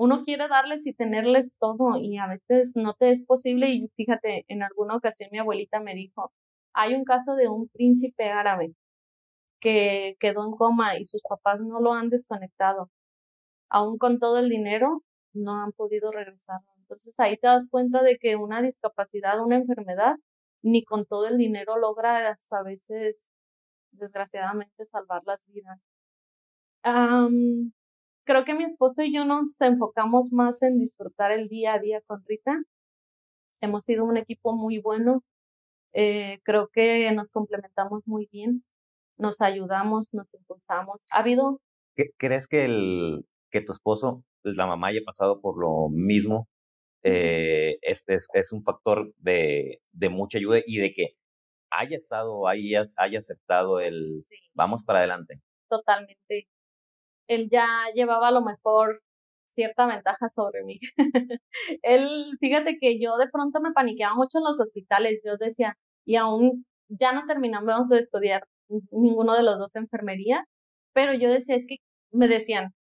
uno quiere darles y tenerles todo y a veces no te es posible y fíjate, en alguna ocasión mi abuelita me dijo, hay un caso de un príncipe árabe que quedó en coma y sus papás no lo han desconectado. Aún con todo el dinero, no han podido regresarlo. Entonces ahí te das cuenta de que una discapacidad, una enfermedad, ni con todo el dinero logras a veces, desgraciadamente, salvar las vidas. Creo que mi esposo y yo nos enfocamos más en disfrutar el día a día con Rita. Hemos sido un equipo muy bueno. Eh, creo que nos complementamos muy bien. Nos ayudamos, nos impulsamos. ¿Ha habido? ¿Crees que, el, que tu esposo, la mamá, haya pasado por lo mismo eh, es, es, un factor de, de, mucha ayuda y de que haya estado haya aceptado el vamos para adelante. Totalmente. Él ya llevaba a lo mejor cierta ventaja sobre mí. Él, fíjate que yo de pronto me paniqueaba mucho en los hospitales. Yo decía, y aún ya no terminamos de estudiar ninguno de los dos enfermería, pero yo decía, es que me decían,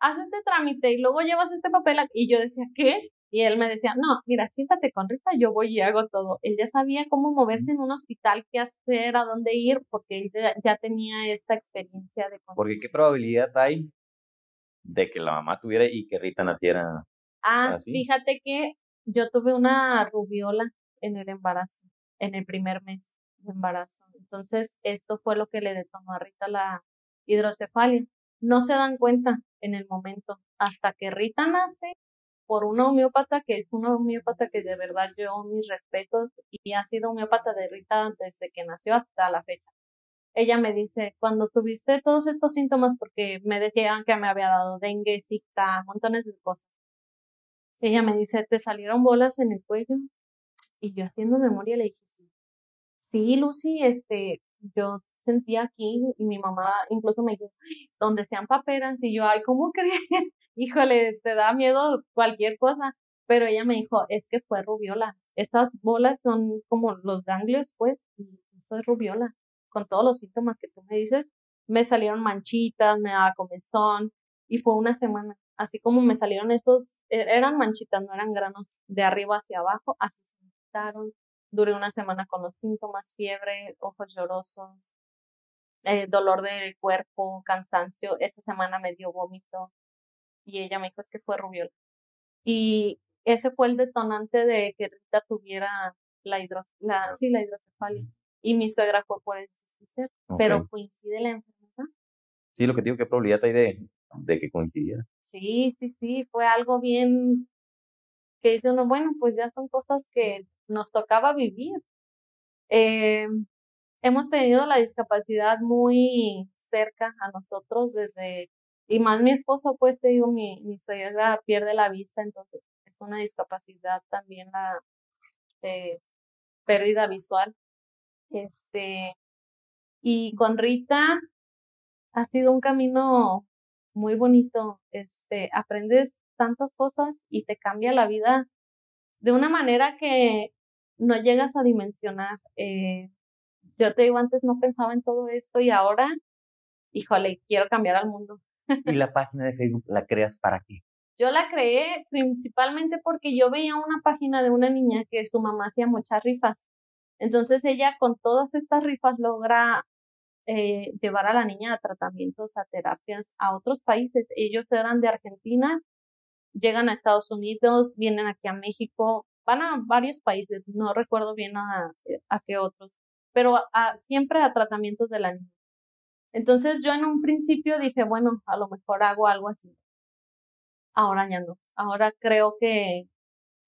haz este trámite y luego llevas este papel. Y yo decía, ¿qué? Y él me decía, no, mira, siéntate con Rita, yo voy y hago todo. Él ya sabía cómo moverse en un hospital, qué hacer, a dónde ir, porque él ya tenía esta experiencia de... Porque qué probabilidad hay de que la mamá tuviera y que Rita naciera. Ah, fíjate que yo tuve una rubiola en el embarazo, en el primer mes de embarazo. Entonces, esto fue lo que le detonó a Rita la hidrocefalia. No se dan cuenta en el momento. Hasta que Rita nace, por una homeópata que es una homeópata que de verdad yo mis respetos y ha sido homeópata de Rita desde que nació hasta la fecha. Ella me dice, cuando tuviste todos estos síntomas, porque me decían que me había dado dengue, zika, montones de cosas. Ella me dice, ¿te salieron bolas en el cuello? Y yo haciendo memoria le dije, sí. Sí, Lucy, este, yo sentía aquí y mi mamá incluso me dijo, donde sean paperas y yo, ay, ¿cómo crees? Híjole, te da miedo cualquier cosa. Pero ella me dijo, es que fue rubiola. Esas bolas son como los ganglios, pues, y eso es rubiola. con todos los síntomas que tú me dices, me salieron manchitas, me daba comezón y fue una semana. Así como me salieron esos, e, eran manchitas, no eran granos de arriba hacia abajo, así se me quitaron. Duré una semana con los síntomas, fiebre, ojos llorosos, eh, dolor del cuerpo, cansancio. Esa semana me dio vómito y ella me dijo es que fue rubiola. Y ese fue el detonante de que Rita tuviera la, hidros la, sí, la hidrocefalia. Y mi suegra fue por el cisticer, pero coincide la enfermedad. Sí, lo que digo, ¿qué probabilidad hay de, de que coincidiera? Sí, sí, sí, fue algo bien que dice uno, bueno, pues ya son cosas que nos tocaba vivir. Eh, hemos tenido la discapacidad muy cerca a nosotros desde, y más mi esposo, pues te digo, mi, mi suegra pierde la vista, entonces es una discapacidad también la de pérdida visual. Este, y con Rita ha sido un camino muy bonito. Este, aprendes tantas cosas y te cambia la vida de una manera que no llegas a dimensionar. Eh, yo te digo, antes no pensaba en todo esto y ahora, híjole, quiero cambiar al mundo. ¿Y la página de Facebook la creas para qué? Yo la creé principalmente porque yo veía una página de una niña que su mamá hacía muchas rifas. Entonces ella con todas estas rifas logra eh, llevar a la niña a tratamientos, a terapias a otros países. Ellos eran de Argentina, llegan a Estados Unidos, vienen aquí a México, van a varios países, no recuerdo bien a, a qué otros pero siempre a tratamientos de la niña. Entonces yo en un principio dije, bueno, a lo mejor hago algo así. Ahora ya no. Ahora creo que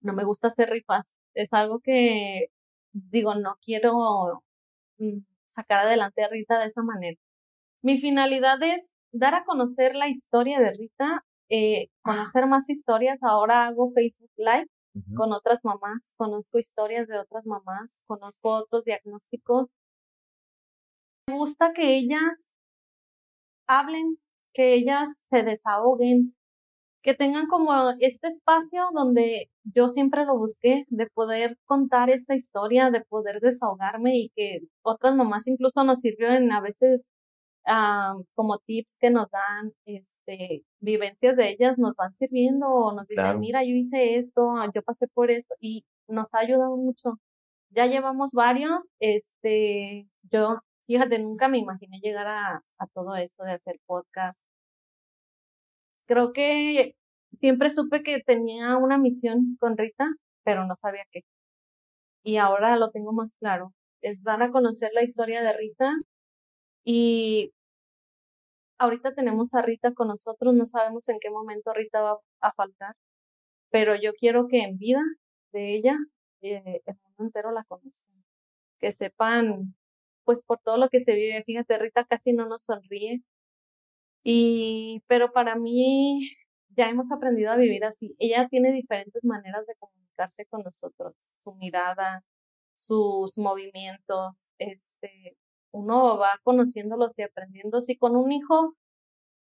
no me gusta hacer rifas. Es algo que digo, no quiero mm, sacar adelante a Rita de esa manera. Mi finalidad es dar a conocer la historia de Rita, eh, conocer más historias. Ahora hago Facebook Live con otras mamás, conozco historias de otras mamás, conozco otros diagnósticos. Gusta que ellas hablen, que ellas se desahoguen, que tengan como este espacio donde yo siempre lo busqué, de poder contar esta historia, de poder desahogarme y que otras mamás incluso nos sirvieron a veces Ah, como tips que nos dan, este, vivencias de ellas nos van sirviendo o nos dicen, mira, yo hice esto, yo pasé por esto y nos ha ayudado mucho. Ya llevamos varios, este, yo, fíjate, nunca me imaginé llegar a, todo esto de hacer podcast. Creo que siempre supe que tenía una misión con Rita, pero no sabía qué. Y ahora lo tengo más claro. Es dar a conocer la historia de Rita y ahorita tenemos a Rita con nosotros, no sabemos en qué momento Rita va a faltar, pero yo quiero que en vida de ella eh, el mundo entero la conozcan, que sepan, pues por todo lo que se vive, fíjate, Rita casi no nos sonríe, y, pero para mí ya hemos aprendido a vivir así. Ella tiene diferentes maneras de comunicarse con nosotros, su mirada, sus movimientos, este, uno va conociéndolos y aprendiendo. Si con un hijo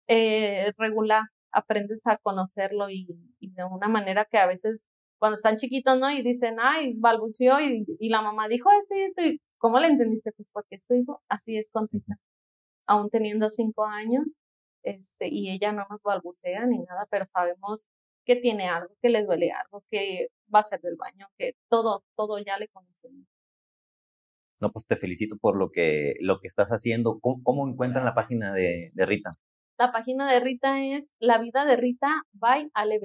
eh, regular aprendes a conocerlo y, de una manera que a veces cuando están chiquitos, ¿no? Y dicen, ay, balbuceó y, la mamá dijo esto y esto. ¿Cómo le entendiste? Pues porque dijo, así es con. Aún teniendo cinco años, este, y ella no nos balbucea ni nada, pero sabemos que tiene algo, que le duele algo, que va a ser del baño, que todo, todo ya le conocemos. No, pues te felicito por lo que, lo que estás haciendo. ¿Cómo, encuentran la página de, de, Rita? La página de Rita es La vida de Rita by Ale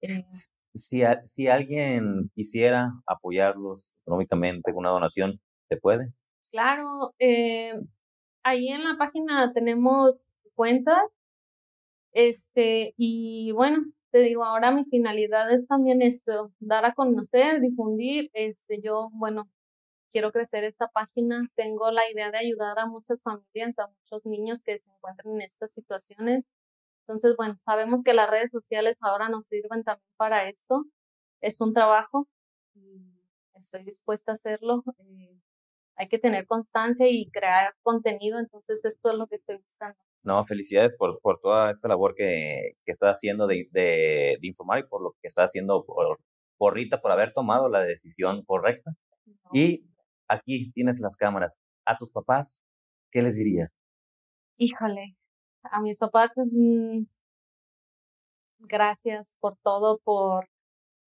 eh, si, si alguien quisiera apoyarlos económicamente con una donación, ¿se puede? Claro, eh, ahí en la página tenemos cuentas, este, y bueno, te digo, ahora mi finalidad es también esto, dar a conocer, difundir, este, yo, bueno, quiero crecer esta página. Tengo la idea de ayudar a muchas familias, a muchos niños que se encuentran en estas situaciones. Entonces, bueno, sabemos que las redes sociales ahora nos sirven también para esto. Es un trabajo y estoy dispuesta a hacerlo. Eh, hay que tener constancia y crear contenido, entonces esto es lo que estoy buscando. No, felicidades por, por toda esta labor que, que estás haciendo de, de, informar y por lo que está haciendo por, por Rita, por haber tomado la decisión correcta. y aquí tienes las cámaras. A tus papás, ¿qué les diría? Híjole, a mis papás, mm, gracias por todo, por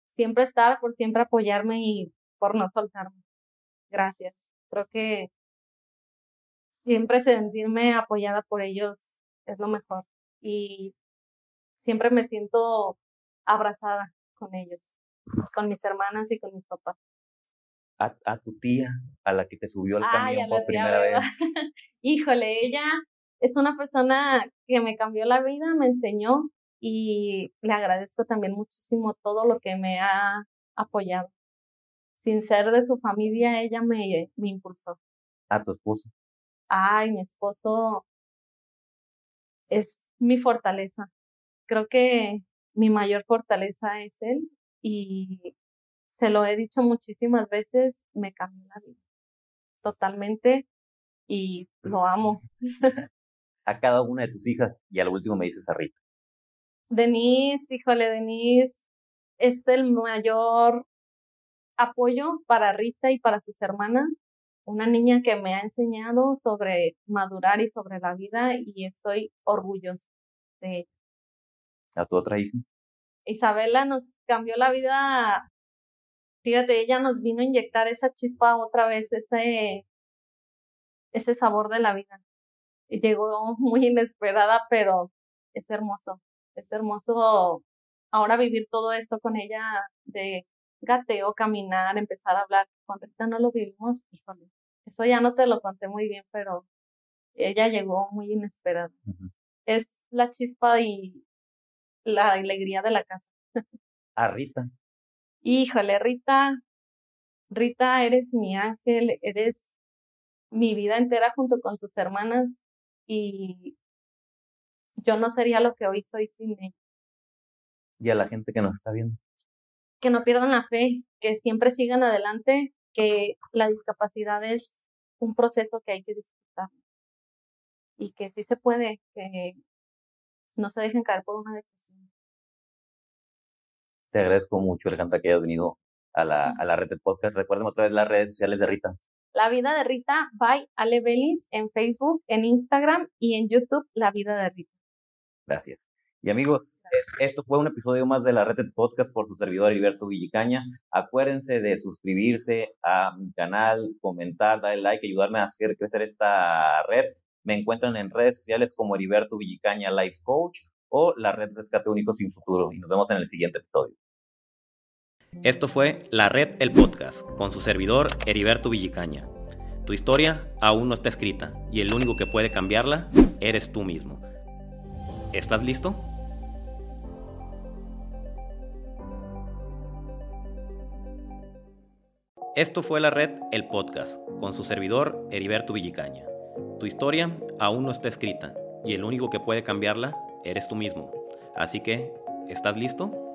siempre estar, por siempre apoyarme y por no soltarme. Gracias. Creo que siempre sentirme apoyada por ellos es lo mejor y siempre me siento abrazada con ellos, con mis hermanas y con mis papás. A, a tu tía, a la que te subió al camión por primera vez. Híjole, ella es una persona que me cambió la vida, me enseñó y le agradezco también muchísimo todo lo que me ha apoyado. Sin ser de su familia, ella me, me impulsó. ¿A tu esposo? Ay, mi esposo es mi fortaleza. Creo que mi mayor fortaleza es él y se lo he dicho muchísimas veces, me cambió la vida totalmente y lo amo. a cada una de tus hijas y al último me dices a Rita. Denise, híjole, Denise es el mayor apoyo para Rita y para sus hermanas. Una niña que me ha enseñado sobre madurar y sobre la vida y estoy orgullosa de ella. ¿A tu otra hija? Isabela nos cambió la vida. Fíjate, ella nos vino a inyectar esa chispa otra vez, ese, ese sabor de la vida llegó muy inesperada, pero es hermoso, es hermoso ahora vivir todo esto con ella de gateo, caminar, empezar a hablar. Con Rita no lo vivimos, híjole, eso ya no te lo conté muy bien, pero ella llegó muy inesperada. Es la chispa y la alegría de la casa. A Rita. Híjole, Rita, Rita, eres mi ángel, eres mi vida entera junto con tus hermanas y yo no sería lo que hoy soy sin ella. Y a la gente que nos está viendo. Que no pierdan la fe, que siempre sigan adelante, que la discapacidad es un proceso que hay que disfrutar y que sí se puede, que no se dejen caer por una depresión. Te agradezco mucho, Alejandra, que hayas venido a la, a la red de podcast. Recuerden otra vez las redes sociales de Rita. La vida de Rita by Ale Belis en Facebook, en Instagram y en YouTube, La vida de Rita. Gracias. Y amigos, esto fue un episodio más de la red de podcast por su servidor Heriberto Villicaña. Acuérdense de suscribirse a mi canal, comentar, darle like, ayudarme a hacer crecer esta red. Me encuentran en redes sociales como Heriberto Villicaña Life Coach o la red Rescate Único Sin Futuro. Y nos vemos en el siguiente episodio. Esto fue La Red El Podcast con su servidor Heriberto Villicaña. Tu historia aún no está escrita y el único que puede cambiarla eres tú mismo. ¿Estás listo? Esto fue La Red El Podcast con su servidor Heriberto Villicaña. Tu historia aún no está escrita y el único que puede cambiarla eres tú mismo. Así que, ¿estás listo?